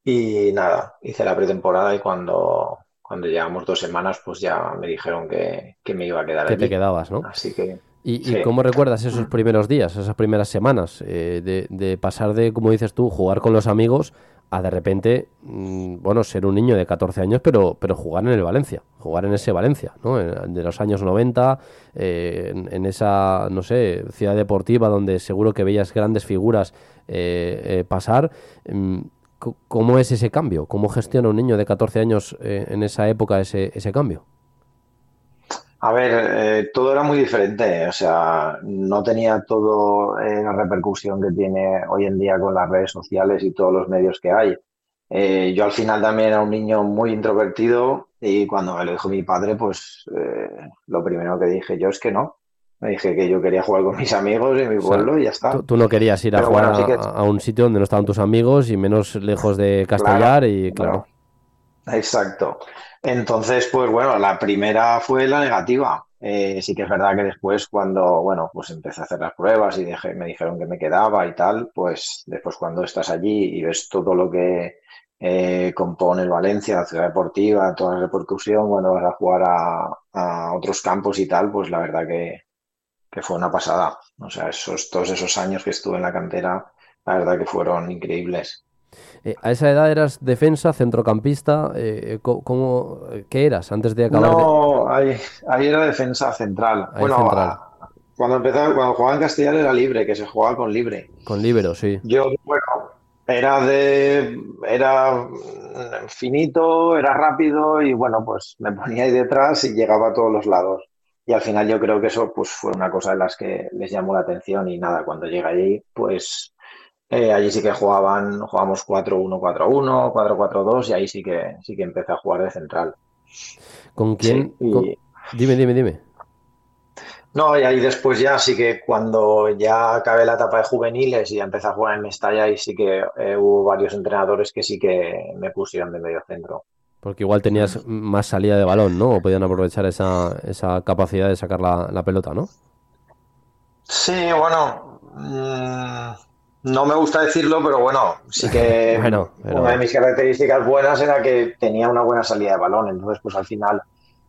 Y nada, hice la pretemporada y cuando, cuando llevamos dos semanas, pues ya me dijeron que, que me iba a quedar Que allí. te quedabas, ¿no? Así que ¿Y, y Sí. cómo recuerdas esos primeros días, esas primeras semanas, eh, de, de pasar de, como dices tú, jugar con los amigos a de repente, mm, bueno, ser un niño de 14 años, pero, pero jugar en el Valencia, jugar en ese Valencia, ¿no? De los años 90, eh, en, esa, no sé, ciudad deportiva donde seguro que veías grandes figuras eh, eh, pasar. Mm, ¿Cómo es ese cambio? ¿Cómo gestiona un niño de 14 años eh, en esa época ese, ese cambio? A ver, eh, todo era muy diferente, o sea, no tenía todo eh, la repercusión que tiene hoy en día con las redes sociales y todos los medios que hay. Eh, yo al final también era un niño muy introvertido y cuando me lo dijo mi padre, pues eh, lo primero que dije yo es que no. Me dije que yo quería jugar con mis amigos en mi O sea, pueblo y ya está. Tú, tú no querías ir a Pero jugar bueno, sí que- a, a un sitio donde no estaban tus amigos y menos lejos de Castellar y claro. Exacto. Entonces, pues bueno, la primera fue la negativa. Eh, sí que es verdad que después cuando, bueno, pues empecé a hacer las pruebas y me dijeron que me quedaba y tal, pues después cuando estás allí y ves todo lo que eh, compone Valencia, la ciudad deportiva, toda la repercusión, cuando vas a jugar a, otros campos y tal, pues la verdad que, fue una pasada. O sea, esos, todos esos años que estuve en la cantera, la verdad que fueron increíbles. Eh, ¿A esa edad eras defensa, centrocampista? Eh, ¿cómo, ¿Qué eras antes de acabar? No, ahí, era defensa central. bueno, cuando empezaba, cuando jugaba en Castellar era libre, que se jugaba con libre. Con libero, sí. Yo, bueno, era de. Era finito, era rápido y bueno, pues me ponía ahí detrás y llegaba a todos los lados. Y al final yo creo que eso pues fue una cosa de las que les llamó la atención y nada, cuando llega allí, pues eh, allí sí que jugaban, jugábamos 4-1-4-1, 4-4-2 y ahí sí que sí que empecé a jugar de central. ¿Con quién? Dime, dime, dime. No, y ahí después ya sí que cuando ya acabé la etapa de juveniles y empecé a jugar en Mestalla, y sí que eh, hubo varios entrenadores que sí que me pusieron de medio centro. Porque igual tenías más salida de balón, ¿no? O podían aprovechar esa, esa capacidad de sacar la, la pelota, ¿no? Sí, bueno, mmm, no me gusta decirlo, pero bueno, sí que una de mis características buenas era que tenía una buena salida de balón. Entonces, pues al final,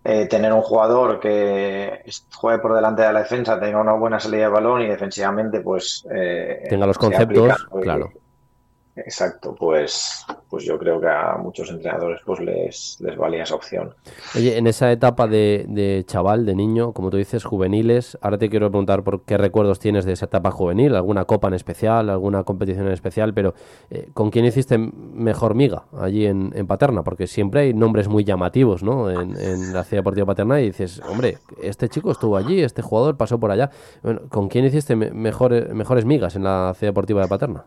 eh, tener un jugador que juegue por delante de la defensa, tenga una buena salida de balón y defensivamente, pues. Eh, tenga los conceptos, claro. Exacto, pues, pues yo creo que a muchos entrenadores pues les, les valía esa opción. Oye, en esa etapa de, chaval, de niño, como tú dices, juveniles, ahora te quiero preguntar por qué recuerdos tienes de esa etapa juvenil, alguna copa en especial, alguna competición en especial, pero eh, ¿con quién hiciste mejor miga allí en, Paterna? Porque siempre hay nombres muy llamativos, ¿no? En, la ciudad deportiva Paterna y dices, hombre, este chico estuvo allí, este jugador pasó por allá. Bueno, ¿con quién hiciste mejores, mejores migas en la ciudad deportiva de Paterna?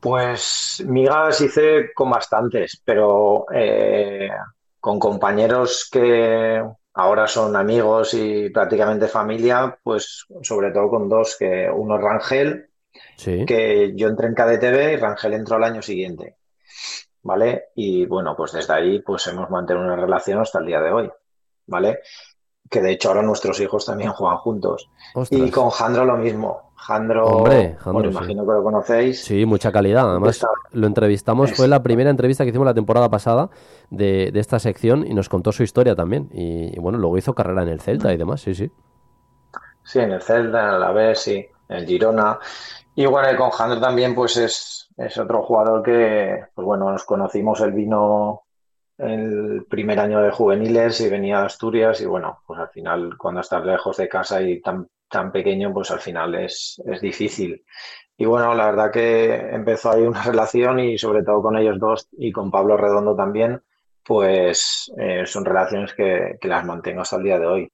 Pues migas hice con bastantes, pero eh, con compañeros que ahora son amigos y prácticamente familia, pues sobre todo con dos, que uno es Rangel, que yo entré en KDTV y Rangel entró al año siguiente, ¿vale? Y bueno, pues desde ahí pues hemos mantenido una relación hasta el día de hoy, ¿vale? Que de hecho ahora nuestros hijos también juegan juntos. Y con Jandro lo mismo. Jandro, Hombre, imagino que lo conocéis. Sí, mucha calidad. Además, lo entrevistamos, fue la primera entrevista que hicimos la temporada pasada de, esta sección y nos contó su historia también. Y, bueno, luego hizo carrera en el Celta y demás, sí, sí. Sí, en el Celta, en el Alavés, sí, en el Girona. Y bueno, con Jandro también, pues es, es otro jugador que, pues bueno, nos conocimos, él vino el primer año de juveniles y venía a Asturias y bueno, pues al final cuando estás lejos de casa y tan tan pequeño, pues al final es, es difícil. Y bueno, la verdad que empezó ahí una relación y sobre todo con ellos dos y con Pablo Redondo también, pues eh, son relaciones que, que las mantengo hasta el día de hoy.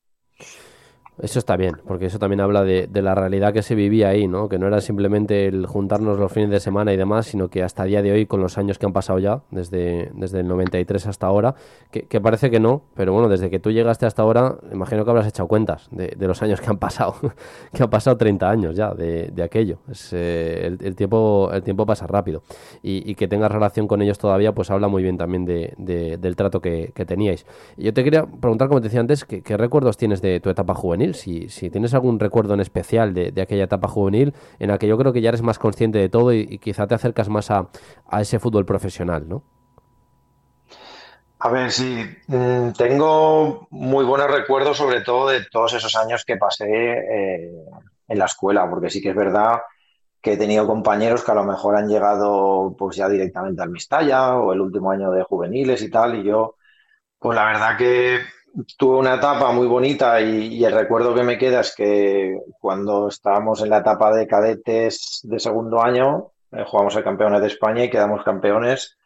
Eso está bien, porque eso también habla de, la realidad que se vivía ahí, ¿no? Que no era simplemente el juntarnos los fines de semana y demás, sino que hasta el día de hoy, con los años que han pasado ya, desde, desde el 93 hasta ahora, que, parece que no, pero bueno, desde que tú llegaste hasta ahora, imagino que habrás echado cuentas de, los años que han pasado, que han pasado 30 años ya de, aquello. Es, eh, el, tiempo, el tiempo pasa rápido. Y, que tengas relación con ellos todavía, pues habla muy bien también del trato que, teníais. yo te quería preguntar, como te decía antes, ¿qué recuerdos tienes de tu etapa juvenil? Si, tienes algún recuerdo en especial de, aquella etapa juvenil en la que yo creo que ya eres más consciente de todo y, quizá te acercas más a, ese fútbol profesional, ¿no? A ver, sí, mm, tengo muy buenos recuerdos sobre todo de todos esos años que pasé eh, en la escuela, porque sí que es verdad que he tenido compañeros que a lo mejor han llegado pues ya directamente al Mistalla o el último año de juveniles y tal, y yo, pues la verdad que tuve una etapa muy bonita y, el recuerdo que me queda es que cuando estábamos en la etapa de cadetes de segundo año, eh, jugamos el campeones de España y quedamos campeones,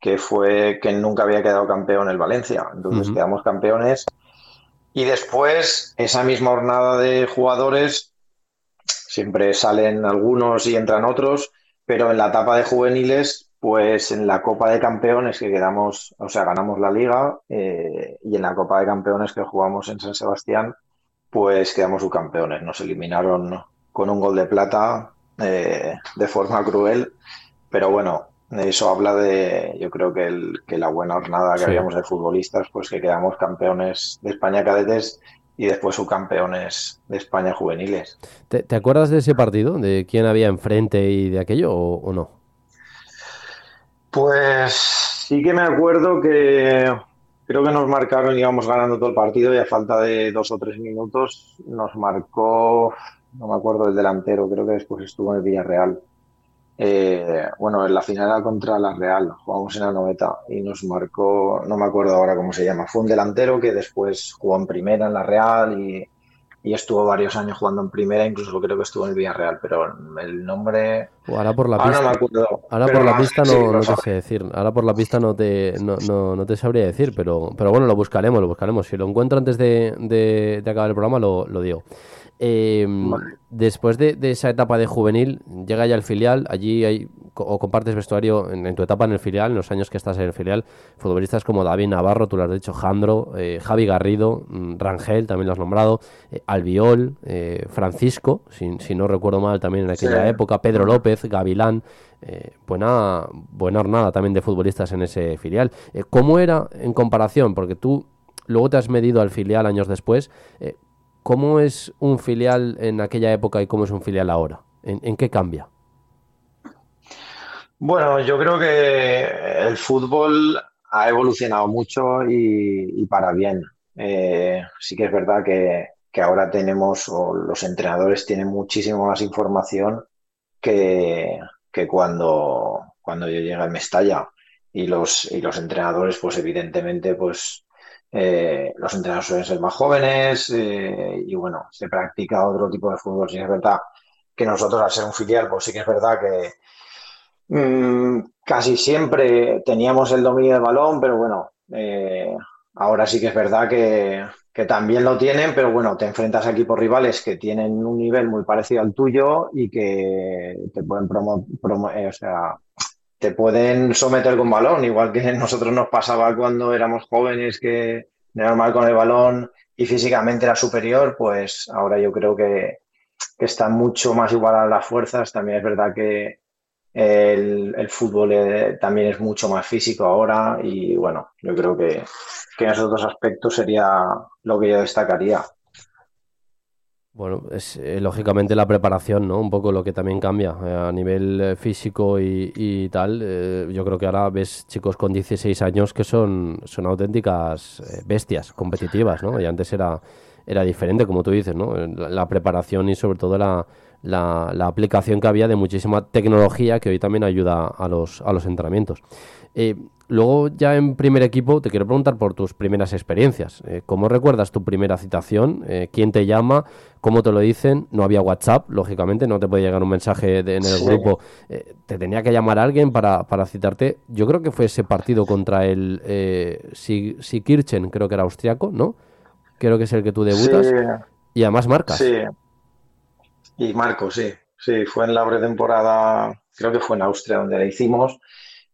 que fue que nunca había quedado campeón el Valencia. Entonces quedamos campeones. Y después, esa misma jornada de jugadores, siempre salen algunos y entran otros, pero en la etapa de juveniles pues en la Copa de Campeones que quedamos, o sea, ganamos la liga eh, y en la Copa de Campeones que jugamos en San Sebastián, pues quedamos subcampeones. Nos eliminaron con un gol de plata eh, de forma cruel, pero bueno, eso habla de, yo creo que, el, que la buena jornada que habíamos de futbolistas, pues que quedamos campeones de España cadetes y después subcampeones de España juveniles. ¿Te, acuerdas de ese partido? ¿De quién había enfrente y de aquello o, no? Pues sí que me acuerdo que creo que nos marcaron, íbamos ganando todo el partido y a falta de dos o tres minutos nos marcó, no me acuerdo el delantero, creo que después estuvo en el Villarreal. Eh, bueno, en la final era contra la Real, jugamos en la noveta y nos marcó, no me acuerdo ahora cómo se llama, fue un delantero que después jugó en primera en la Real y, estuvo varios años jugando en primera, incluso creo que estuvo en el Villarreal, pero el nombre... Ahora por la pista, ahora por la pista no, te sé decir, ahora por la pista no te, no, te sabría decir, pero, pero bueno, lo buscaremos, lo buscaremos. Si lo encuentro antes de, de, de acabar el programa, lo, lo digo. Eh, Después de, esa etapa de juvenil, llega ya el filial, allí hay, o compartes vestuario en, tu etapa en el filial, en los años que estás en el filial, futbolistas como David Navarro, tú lo has dicho, Jandro, eh, Javi Garrido, mm, Rangel, también lo has nombrado, eh, Albiol, eh, Francisco, si, no recuerdo mal también en aquella época, Pedro López, Gavilán, buena, buena jornada también de futbolistas en ese filial. ¿Cómo era en comparación? Porque tú luego te has medido al filial años después. ¿Cómo es un filial en aquella época y cómo es un filial ahora? ¿En, qué cambia? Bueno, yo creo que el fútbol ha evolucionado mucho y, para bien. Eh, sí que es verdad que, ahora tenemos, o los entrenadores tienen muchísimo más información que, cuando, cuando yo llegué al Mestalla. Y los, y los entrenadores, pues evidentemente, pues eh, los entrenadores suelen ser más jóvenes eh, y bueno, se practica otro tipo de fútbol. Sí es verdad que nosotros al ser un filial, pues sí que es verdad que mm, casi siempre teníamos el dominio del balón, pero bueno, eh, ahora sí que es verdad que, también lo tienen, pero bueno, te enfrentas a equipos rivales que tienen un nivel muy parecido al tuyo y que te pueden promo, o sea, te pueden someter con balón, igual que nosotros nos pasaba cuando éramos jóvenes que era normal con el balón y físicamente era superior, pues ahora yo creo que, que están mucho más a las fuerzas. También es verdad que el, fútbol eh, también es mucho más físico ahora y bueno, yo creo que, que en esos dos aspectos sería lo que yo destacaría. Bueno, es eh, lógicamente la preparación, ¿no? Un poco lo que también cambia eh, a nivel eh, físico y, tal. yo creo que ahora ves chicos con 16 años que son, son auténticas bestias competitivas, ¿no? Y antes era, era diferente, como tú dices, ¿no? La, preparación y sobre todo la, la, la, aplicación que había de muchísima tecnología que hoy también ayuda a los, a los entrenamientos. Eh, luego ya en primer equipo te quiero preguntar por tus primeras experiencias. Eh, ¿Cómo recuerdas tu primera citación? Eh, ¿Quién te llama? ¿Cómo te lo dicen? No había WhatsApp, lógicamente, no te puede llegar un mensaje en el grupo. te tenía que llamar alguien para, citarte. Yo creo que fue ese partido contra el Sikirchen, creo que era austriaco, ¿no? Creo que es el que tú debutas. Y además marcas. Sí. Y Marco, sí. Sí, fue en la pretemporada, creo que fue en Austria donde la hicimos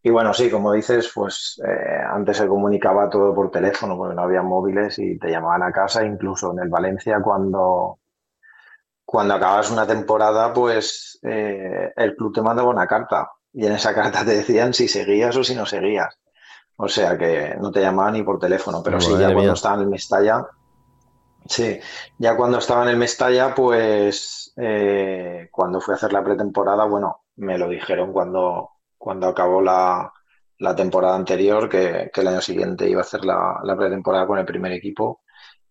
y bueno, sí, como dices, pues eh, antes se comunicaba todo por teléfono porque no había móviles y te llamaban a casa, incluso en el Valencia cuando, cuando acabas una temporada, pues eh, el club te mandaba una carta y en esa carta te decían si seguías o si no seguías. O sea que no te llamaban ni por teléfono, pero sí, ya cuando estaba en el Mestalla, sí, ya cuando estaba en el Mestalla, pues eh, cuando fui a hacer la pretemporada, bueno, me lo dijeron cuando, cuando acabó la, temporada anterior, que, el año siguiente iba a hacer la, pretemporada con el primer equipo.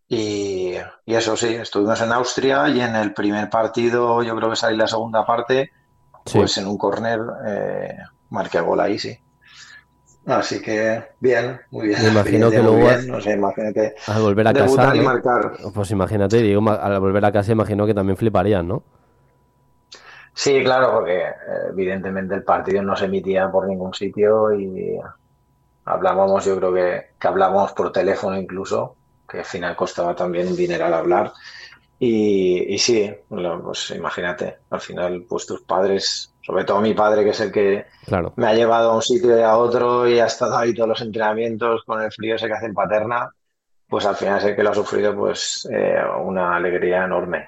Y, eso sí, estuvimos en Austria y en el primer partido, yo creo que salí la segunda parte, pues en un córner eh, marqué gol ahí, sí. Así que bien, muy bien. Me imagino que luego no sé, imagínate, al volver a casa, pues imagínate, digo, al volver a casa imagino que también fliparían, ¿no? Sí, claro, porque eh, evidentemente el partido no se emitía por ningún sitio y hablábamos, yo creo que, que hablábamos por teléfono incluso, que al final costaba también un dinero al hablar. Y, y sí, pues imagínate, al final pues tus padres, sobre todo mi padre que es el que me ha llevado a un sitio y a otro y ha estado ahí todos los entrenamientos con el frío ese que hace en Paterna, pues al final es el que lo ha sufrido pues eh, una alegría enorme.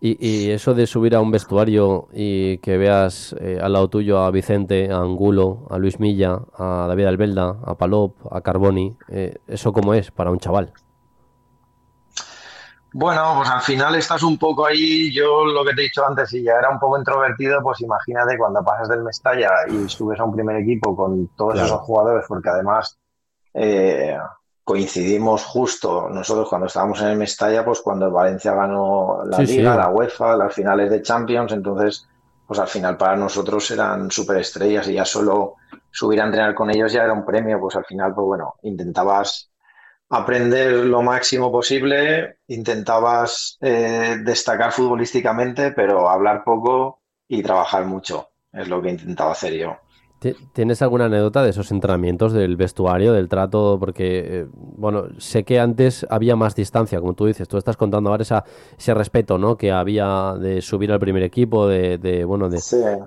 Y, eso de subir a un vestuario y que veas eh, al lado tuyo a Vicente, a Angulo, a Luis Milla, a David Albelda, a Palop, a Carboni, eh, ¿eso cómo es para un chaval? Bueno, pues al final estás un poco ahí, yo lo que te he dicho antes, si ya era un poco introvertido, pues imagínate cuando pasas del Mestalla y subes a un primer equipo con todos esos jugadores, porque además eh, coincidimos justo nosotros cuando estábamos en el Mestalla, pues cuando Valencia ganó la Liga, la UEFA, las finales de Champions, entonces pues al final para nosotros eran superestrellas y ya solo subir a entrenar con ellos ya era un premio, pues al final pues bueno, intentabas aprender lo máximo posible, intentabas eh, destacar futbolísticamente, pero hablar poco y trabajar mucho, es lo que intentaba hacer yo. ¿Tienes alguna anécdota de esos entrenamientos, del vestuario, del trato? Porque, eh, bueno, sé que antes había más distancia, como tú dices. Tú estás contando ahora esa, ese respeto, ¿no? Que había de subir al primer equipo, de, bueno, de...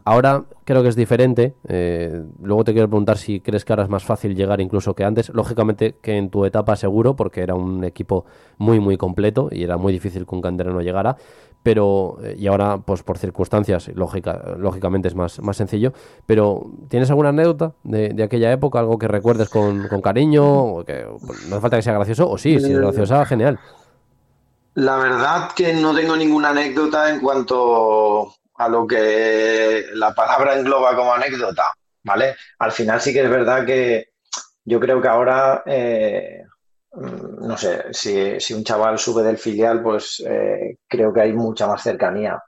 Ahora creo que es diferente. Eh, luego te quiero preguntar si crees que ahora es más fácil llegar incluso que antes. Lógicamente que en tu etapa seguro, porque era un equipo muy, muy completo y era muy difícil que un canterano llegara pero eh, y ahora pues por circunstancias lógica, lógicamente es más, más sencillo pero ¿tienes alguna anécdota de, aquella época algo que recuerdes con, cariño que pues, no hace falta que sea gracioso o sí si es graciosa genial. la verdad que no tengo ninguna anécdota en cuanto a lo que la palabra engloba como anécdota vale al final sí que es verdad que yo creo que ahora eh, no sé, si, un chaval sube del filial, pues eh, creo que hay mucha más cercanía.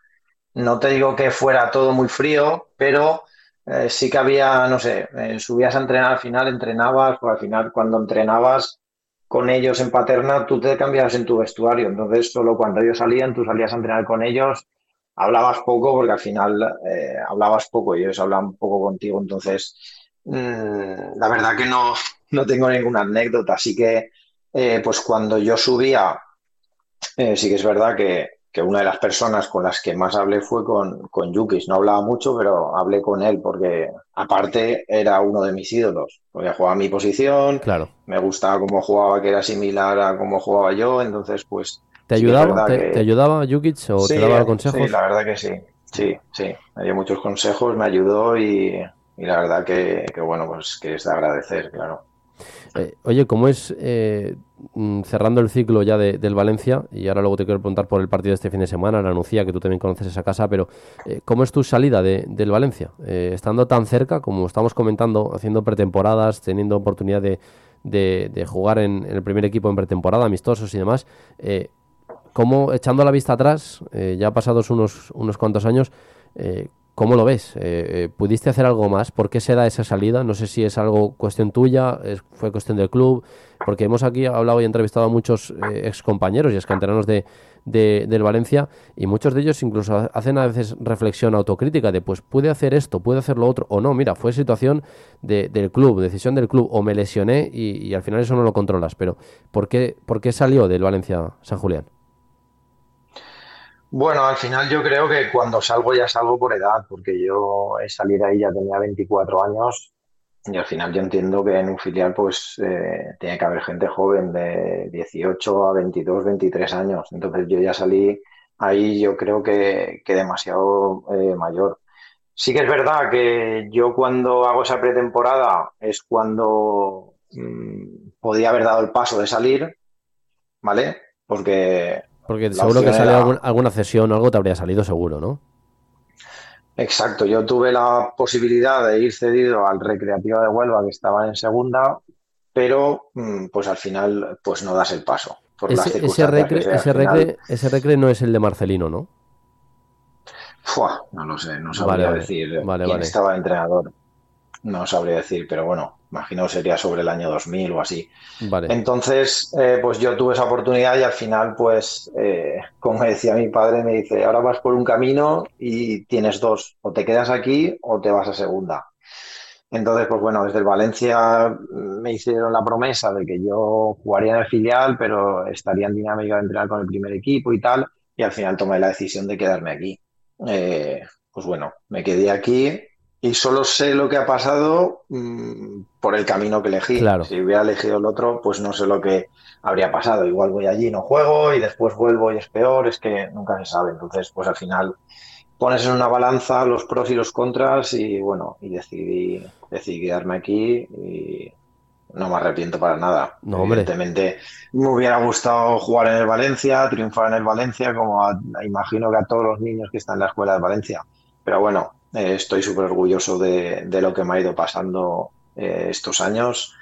No te digo que fuera todo muy frío, pero eh, sí que había, no sé, eh, subías a entrenar al final, entrenabas, pues al final cuando entrenabas con ellos en Paterna, tú te cambiabas en tu vestuario. Entonces, solo cuando ellos salían, tú salías a entrenar con ellos, hablabas poco, porque al final hablabas poco ellos hablaban poco contigo. Entonces, mm, la verdad que no, no tengo ninguna anécdota, así que eh, pues cuando yo subía, eh, sí que es verdad que, una de las personas con las que más hablé fue con, con Yukis. No hablaba mucho, pero hablé con él porque aparte era uno de mis ídolos. Porque jugaba mi posición, claro. me gustaba cómo jugaba, que era similar a cómo jugaba yo, entonces pues... ¿Te ayudaba, ¿te, ayudaba o te daba consejos? Sí, la verdad que sí. Sí, sí, me dio muchos consejos, me ayudó y, la verdad que, que, bueno, pues que es de agradecer, claro. Eh, oye, ¿cómo es eh, mm, cerrando el ciclo ya del Valencia? Y ahora luego te quiero preguntar por el partido de este fin de semana, la Anuncia, que tú también conoces esa casa, pero eh, ¿cómo es tu salida del Valencia? estando tan cerca, como estamos comentando, haciendo pretemporadas, teniendo oportunidad de, jugar en, el primer equipo en pretemporada, amistosos y demás, ¿cómo, echando la vista atrás, ya pasados unos, unos cuantos años, ¿Cómo lo ves? Eh, eh, ¿Pudiste hacer algo más? ¿Por qué se da esa salida? No sé si es algo cuestión tuya, fue cuestión del club, porque hemos aquí hablado y entrevistado a muchos eh, ex compañeros y ex canteranos de, del Valencia y muchos de ellos incluso hacen a veces reflexión autocrítica de pues pude hacer esto, pude hacer lo otro o no, mira, fue situación del club, decisión del club o me lesioné y, y, al final eso no lo controlas, pero ¿por qué, ¿por qué salió del Valencia San Julián? Bueno, al final yo creo que cuando salgo ya salgo por edad, porque yo he salido ahí ya tenía 24 años y al final yo entiendo que en un filial pues eh, tiene que haber gente joven de 18 a 22, 23 años. Entonces yo ya salí ahí yo creo que, que demasiado eh, mayor. Sí que es verdad que yo cuando hago esa pretemporada es cuando mm, podía haber dado el paso de salir, ¿vale? Porque porque seguro que salió alguna cesión o algo te habría salido seguro, ¿no? Exacto, yo tuve la posibilidad de ir cedido al Recreativo de Huelva que estaba en segunda, pero mm, pues al final pues no das el paso. ese, recre, no es el de Marcelino, ¿no? no lo sé, no sabría decir quién estaba entrenador. No sabría decir, pero bueno, imagino sería sobre el año 2000 o así. Entonces, eh, pues yo tuve esa oportunidad y al final, pues, eh, como decía mi padre, me dice, ahora vas por un camino y tienes dos, o te quedas aquí o te vas a segunda. Entonces, pues bueno, desde el Valencia me hicieron la promesa de que yo jugaría en el filial, pero estaría en dinámica de entrenar con el primer equipo y tal, y al final tomé la decisión de quedarme aquí. Eh, pues bueno, me quedé aquí y solo sé lo que ha pasado mm, por el camino que elegí. Si hubiera elegido el otro, pues no sé lo que habría pasado. Igual voy allí, no juego y después vuelvo y es peor, es que nunca se sabe. Entonces, pues al final pones en una balanza los pros y los contras y bueno, y decidí, decidí quedarme aquí y no me arrepiento para nada. No, Evidentemente me hubiera gustado jugar en el Valencia, triunfar en el Valencia, como imagino que a todos los niños que están en la escuela de Valencia. Pero bueno, eh, estoy súper orgulloso de, lo que me ha ido pasando eh, estos años.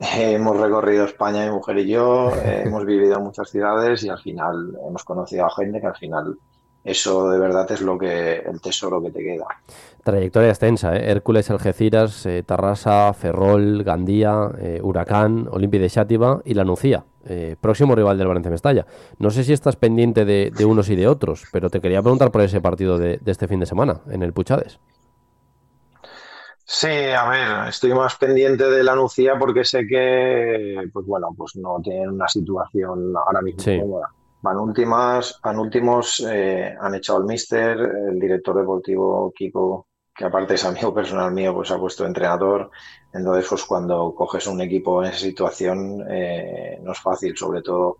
hemos recorrido España, mi mujer y yo, hemos vivido en muchas ciudades y al final hemos conocido a gente que al final eso de verdad es lo que el tesoro que te queda. Trayectoria extensa, ¿eh? Hércules, Algeciras, eh, Tarrasa, Ferrol, Gandía, Huracán, Olimpia de Xátiva y la Nucía, próximo rival del Valencia Mestalla. No sé si estás pendiente de, unos y de otros, pero te quería preguntar por ese partido de, de este fin de semana en el Puchades. Sí, a ver, estoy más pendiente de la Nucía porque sé que, pues bueno, pues no tienen una situación ahora mismo cómoda. Van últimas, van últimos, eh, han echado al míster, el director deportivo Kiko, que aparte es amigo personal mío, pues ha puesto entrenador. Entonces, pues cuando coges un equipo en esa situación, eh, no es fácil, sobre todo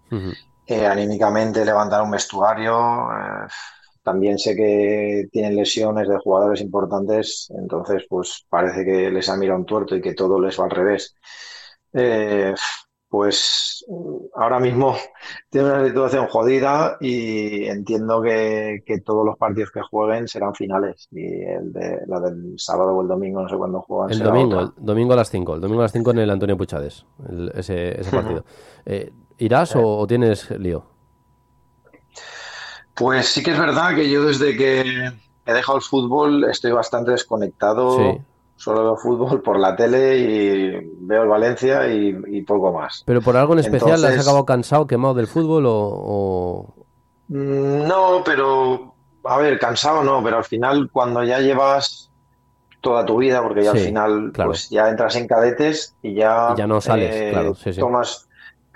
eh, anímicamente levantar un vestuario. También sé que tienen lesiones de jugadores importantes, entonces pues parece que les ha mirado un tuerto y que todo les va al revés. Pues ahora mismo tiene una situación jodida y entiendo que, todos los partidos que jueguen serán finales y el de la del sábado o el domingo, no sé cuándo juegan. El domingo, el domingo a las 5, el domingo a las 5 en el Antonio Puchades, ese, partido. Eh, ¿Irás o, o tienes lío? Pues sí que es verdad que yo desde que he dejado el fútbol estoy bastante desconectado. Solo veo fútbol por la tele y veo el Valencia y, poco más. ¿Pero por algo en especial has acabado cansado, quemado del fútbol o, mm, No, pero... A ver, cansado no, pero al final cuando ya llevas toda tu vida, porque ya al final pues ya entras en cadetes y ya, ya no sales, eh, claro, tomas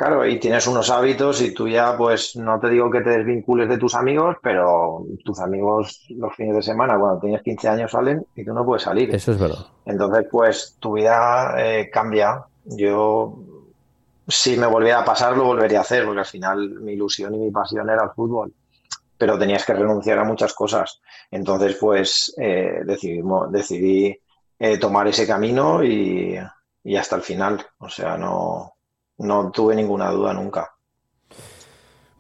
Claro, y tienes unos hábitos y tú ya, pues, no te digo que te desvincules de tus amigos, pero tus amigos los fines de semana, cuando tienes 15 años, salen y tú no puedes salir. Eso es verdad. Entonces, pues, tu vida eh, cambia. Yo, si me volviera a pasar, lo volvería a hacer, porque al final mi ilusión y mi pasión era el fútbol. Pero tenías que renunciar a muchas cosas. Entonces, pues, eh, decidimos, decidí eh, tomar ese camino y, y hasta el final. O sea, no no tuve ninguna duda nunca.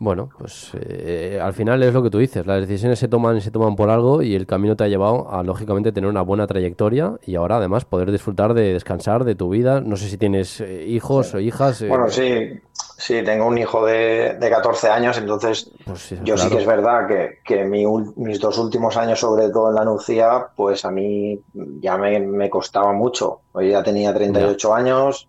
Bueno, pues eh, al final es lo que tú dices, las decisiones se toman y se toman por algo y el camino te ha llevado a, lógicamente, tener una buena trayectoria y ahora además poder disfrutar de descansar de tu vida. No sé si tienes eh, hijos o hijas. Eh, bueno, sí, sí, tengo un hijo de, de 14 años, entonces pues yo sí que es verdad que, que mis dos últimos años, sobre todo en la Nucía, pues a mí ya me, me costaba mucho. Hoy ya tenía 38 años,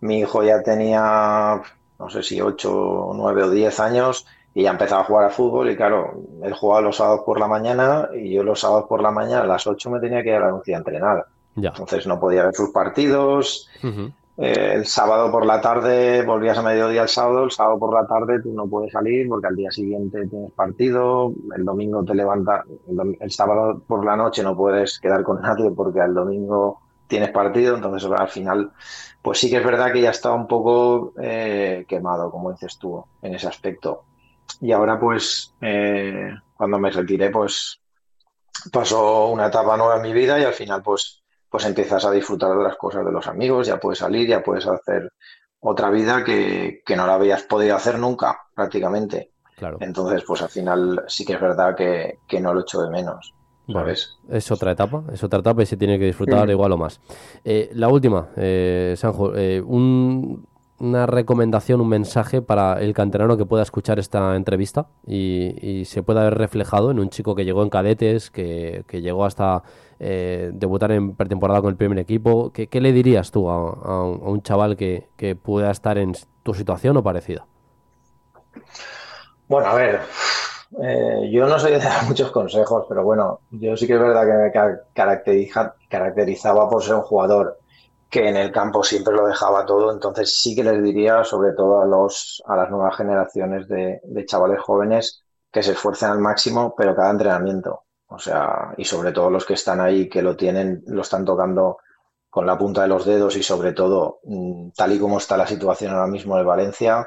mi hijo ya tenía no sé si 8, 9 o 10 años y ya empezaba a jugar a fútbol y claro, él jugaba los sábados por la mañana y yo los sábados por la mañana a las 8 me tenía que ir a la a entrenar. Entonces no podía ver sus partidos. Eh, el sábado por la tarde volvías a mediodía el sábado, el sábado por la tarde tú no puedes salir porque al día siguiente tienes partido, el domingo te levantas, el, sábado por la noche no puedes quedar con nadie porque al domingo tienes partido, entonces al final pues sí que es verdad que ya estaba un poco eh, quemado, como dices tú, en ese aspecto. Y ahora, pues, eh, cuando me retiré, pues pasó una etapa nueva en mi vida y al final, pues, pues empiezas a disfrutar de las cosas de los amigos, ya puedes salir, ya puedes hacer otra vida que, no la habías podido hacer nunca, prácticamente. Claro. Entonces, pues al final sí que es verdad que, que no lo echo de menos. Es otra etapa, es otra etapa y se tiene que disfrutar igual o más. Eh, la última, eh, Sanjo, eh, una recomendación, un mensaje para el canterano que pueda escuchar esta entrevista y, se pueda ver reflejado en un chico que llegó en cadetes, que, llegó hasta debutar en pretemporada con el primer equipo. ¿Qué, le dirías tú a, un chaval que, que pueda estar en tu situación o parecida? Bueno, a ver, eh, yo no soy de dar muchos consejos, pero bueno, yo sí que es verdad que me caracterizaba por ser un jugador que en el campo siempre lo dejaba todo, entonces sí que les diría, sobre todo a, los, a las nuevas generaciones de, chavales jóvenes, que se esfuercen al máximo, pero cada entrenamiento. O sea, y sobre todo los que están ahí, que lo tienen, lo están tocando con la punta de los dedos y sobre todo, mm, tal y como está la situación ahora mismo de Valencia,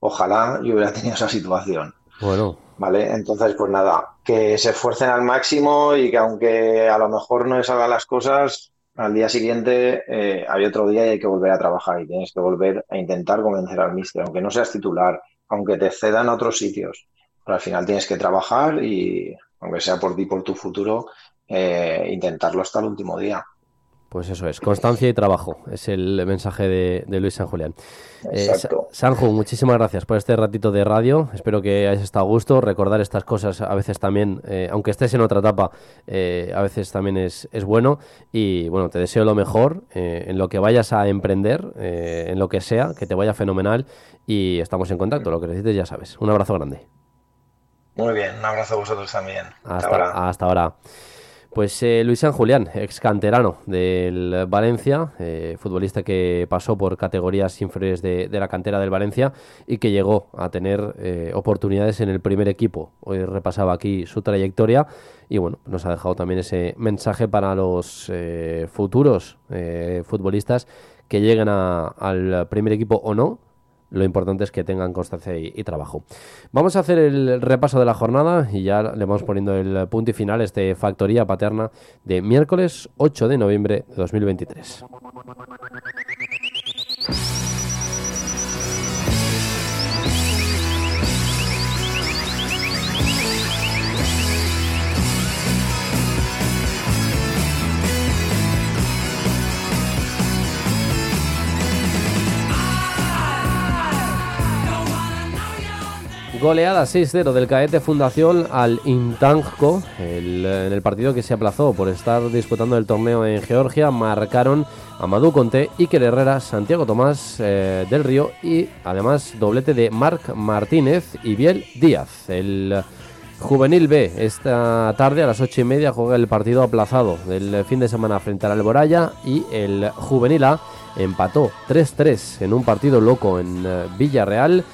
ojalá yo hubiera tenido esa situación. Bueno. ¿Vale? Entonces, pues nada, que se esfuercen al máximo y que aunque a lo mejor no les salgan las cosas, al día siguiente eh, hay otro día y hay que volver a trabajar y tienes que volver a intentar convencer al míster, aunque no seas titular, aunque te cedan a otros sitios. Pero al final tienes que trabajar y, aunque sea por ti, por tu futuro, eh, intentarlo hasta el último día. Pues eso es, constancia y trabajo, es el mensaje de, Luis San Julián. Eh, Sanju, muchísimas gracias por este ratito de radio, espero que hayas estado a gusto, recordar estas cosas a veces también, eh, aunque estés en otra etapa, eh, a veces también es, es, bueno y bueno, te deseo lo mejor en lo que vayas a emprender, en lo que sea, que te vaya fenomenal y estamos en contacto, lo que necesites ya sabes. Un abrazo grande. Muy bien, un abrazo a vosotros también. Hasta, ahora. Hasta ahora. Pues eh, Luis San Julián, ex canterano del Valencia, eh, futbolista que pasó por categorías inferiores de, la cantera del Valencia y que llegó a tener eh, oportunidades en el primer equipo. Hoy repasaba aquí su trayectoria y bueno, nos ha dejado también ese mensaje para los futuros futbolistas que lleguen al primer equipo o no lo importante es que tengan constancia y, trabajo. Vamos a hacer el repaso de la jornada y ya le vamos poniendo el punto y final este Factoría Paterna de miércoles 8 de noviembre de 2023. Goleada 6-0 del Caete Fundación al Intanjko en el partido que se aplazó por estar disputando el torneo en Georgia. Marcaron Amadou Conté, Iker Herrera, Santiago Tomás eh, del Río y además doblete de Marc Martínez y Biel Díaz. El Juvenil B esta tarde a las 8 y media juega el partido aplazado del fin de semana frente al Alboraya y el Juvenil A empató 3-3 en un partido loco en eh, Villarreal.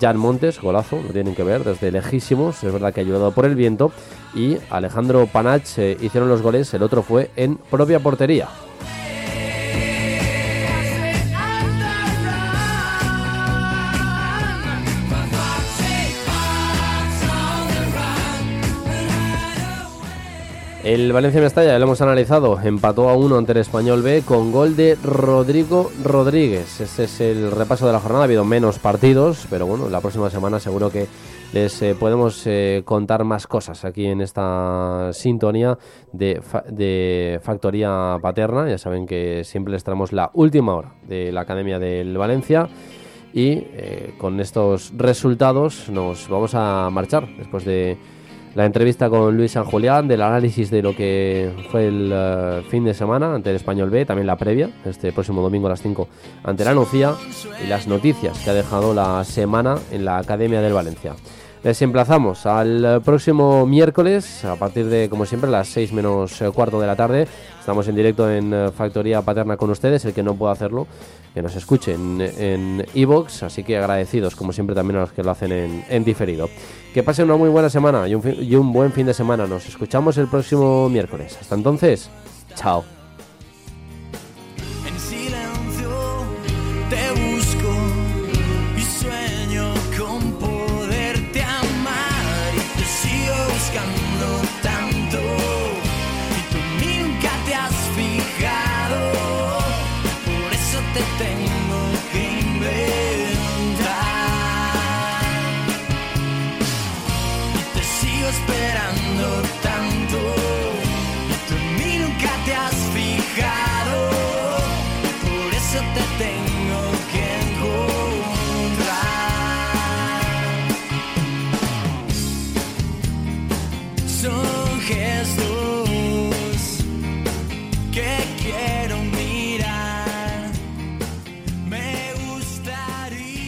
Jan Montes, golazo, lo tienen que ver, desde lejísimos, es verdad que ayudado por el viento. Y Alejandro Panach eh, hicieron los goles, el otro fue en propia portería. El Valencia Mestalla, ya lo hemos analizado, empató a uno ante el Español B con gol de Rodrigo Rodríguez. Este es el repaso de la jornada, ha habido menos partidos, pero bueno, la próxima semana seguro que les eh, podemos eh, contar más cosas aquí en esta sintonía de, Factoría Paterna. Ya saben que siempre les traemos la última hora de la Academia del Valencia. Y eh, con estos resultados nos vamos a marchar después de la entrevista con Luis San Julián, del análisis de lo que fue el eh, fin de semana ante el Español B, también la previa, este próximo domingo a las 5 ante la Nucía, y las noticias que ha dejado la semana en la Academia del Valencia. Les emplazamos al próximo miércoles, a partir de, como siempre, las 6 menos eh, cuarto de la tarde. Estamos en directo en eh, Factoría Paterna con ustedes, el que no pueda hacerlo, que nos escuchen en Evox, así que agradecidos, como siempre, también a los que lo hacen en, diferido. Que pasen una muy buena semana y un, y un buen fin de semana. Nos escuchamos el próximo miércoles. Hasta entonces, chao.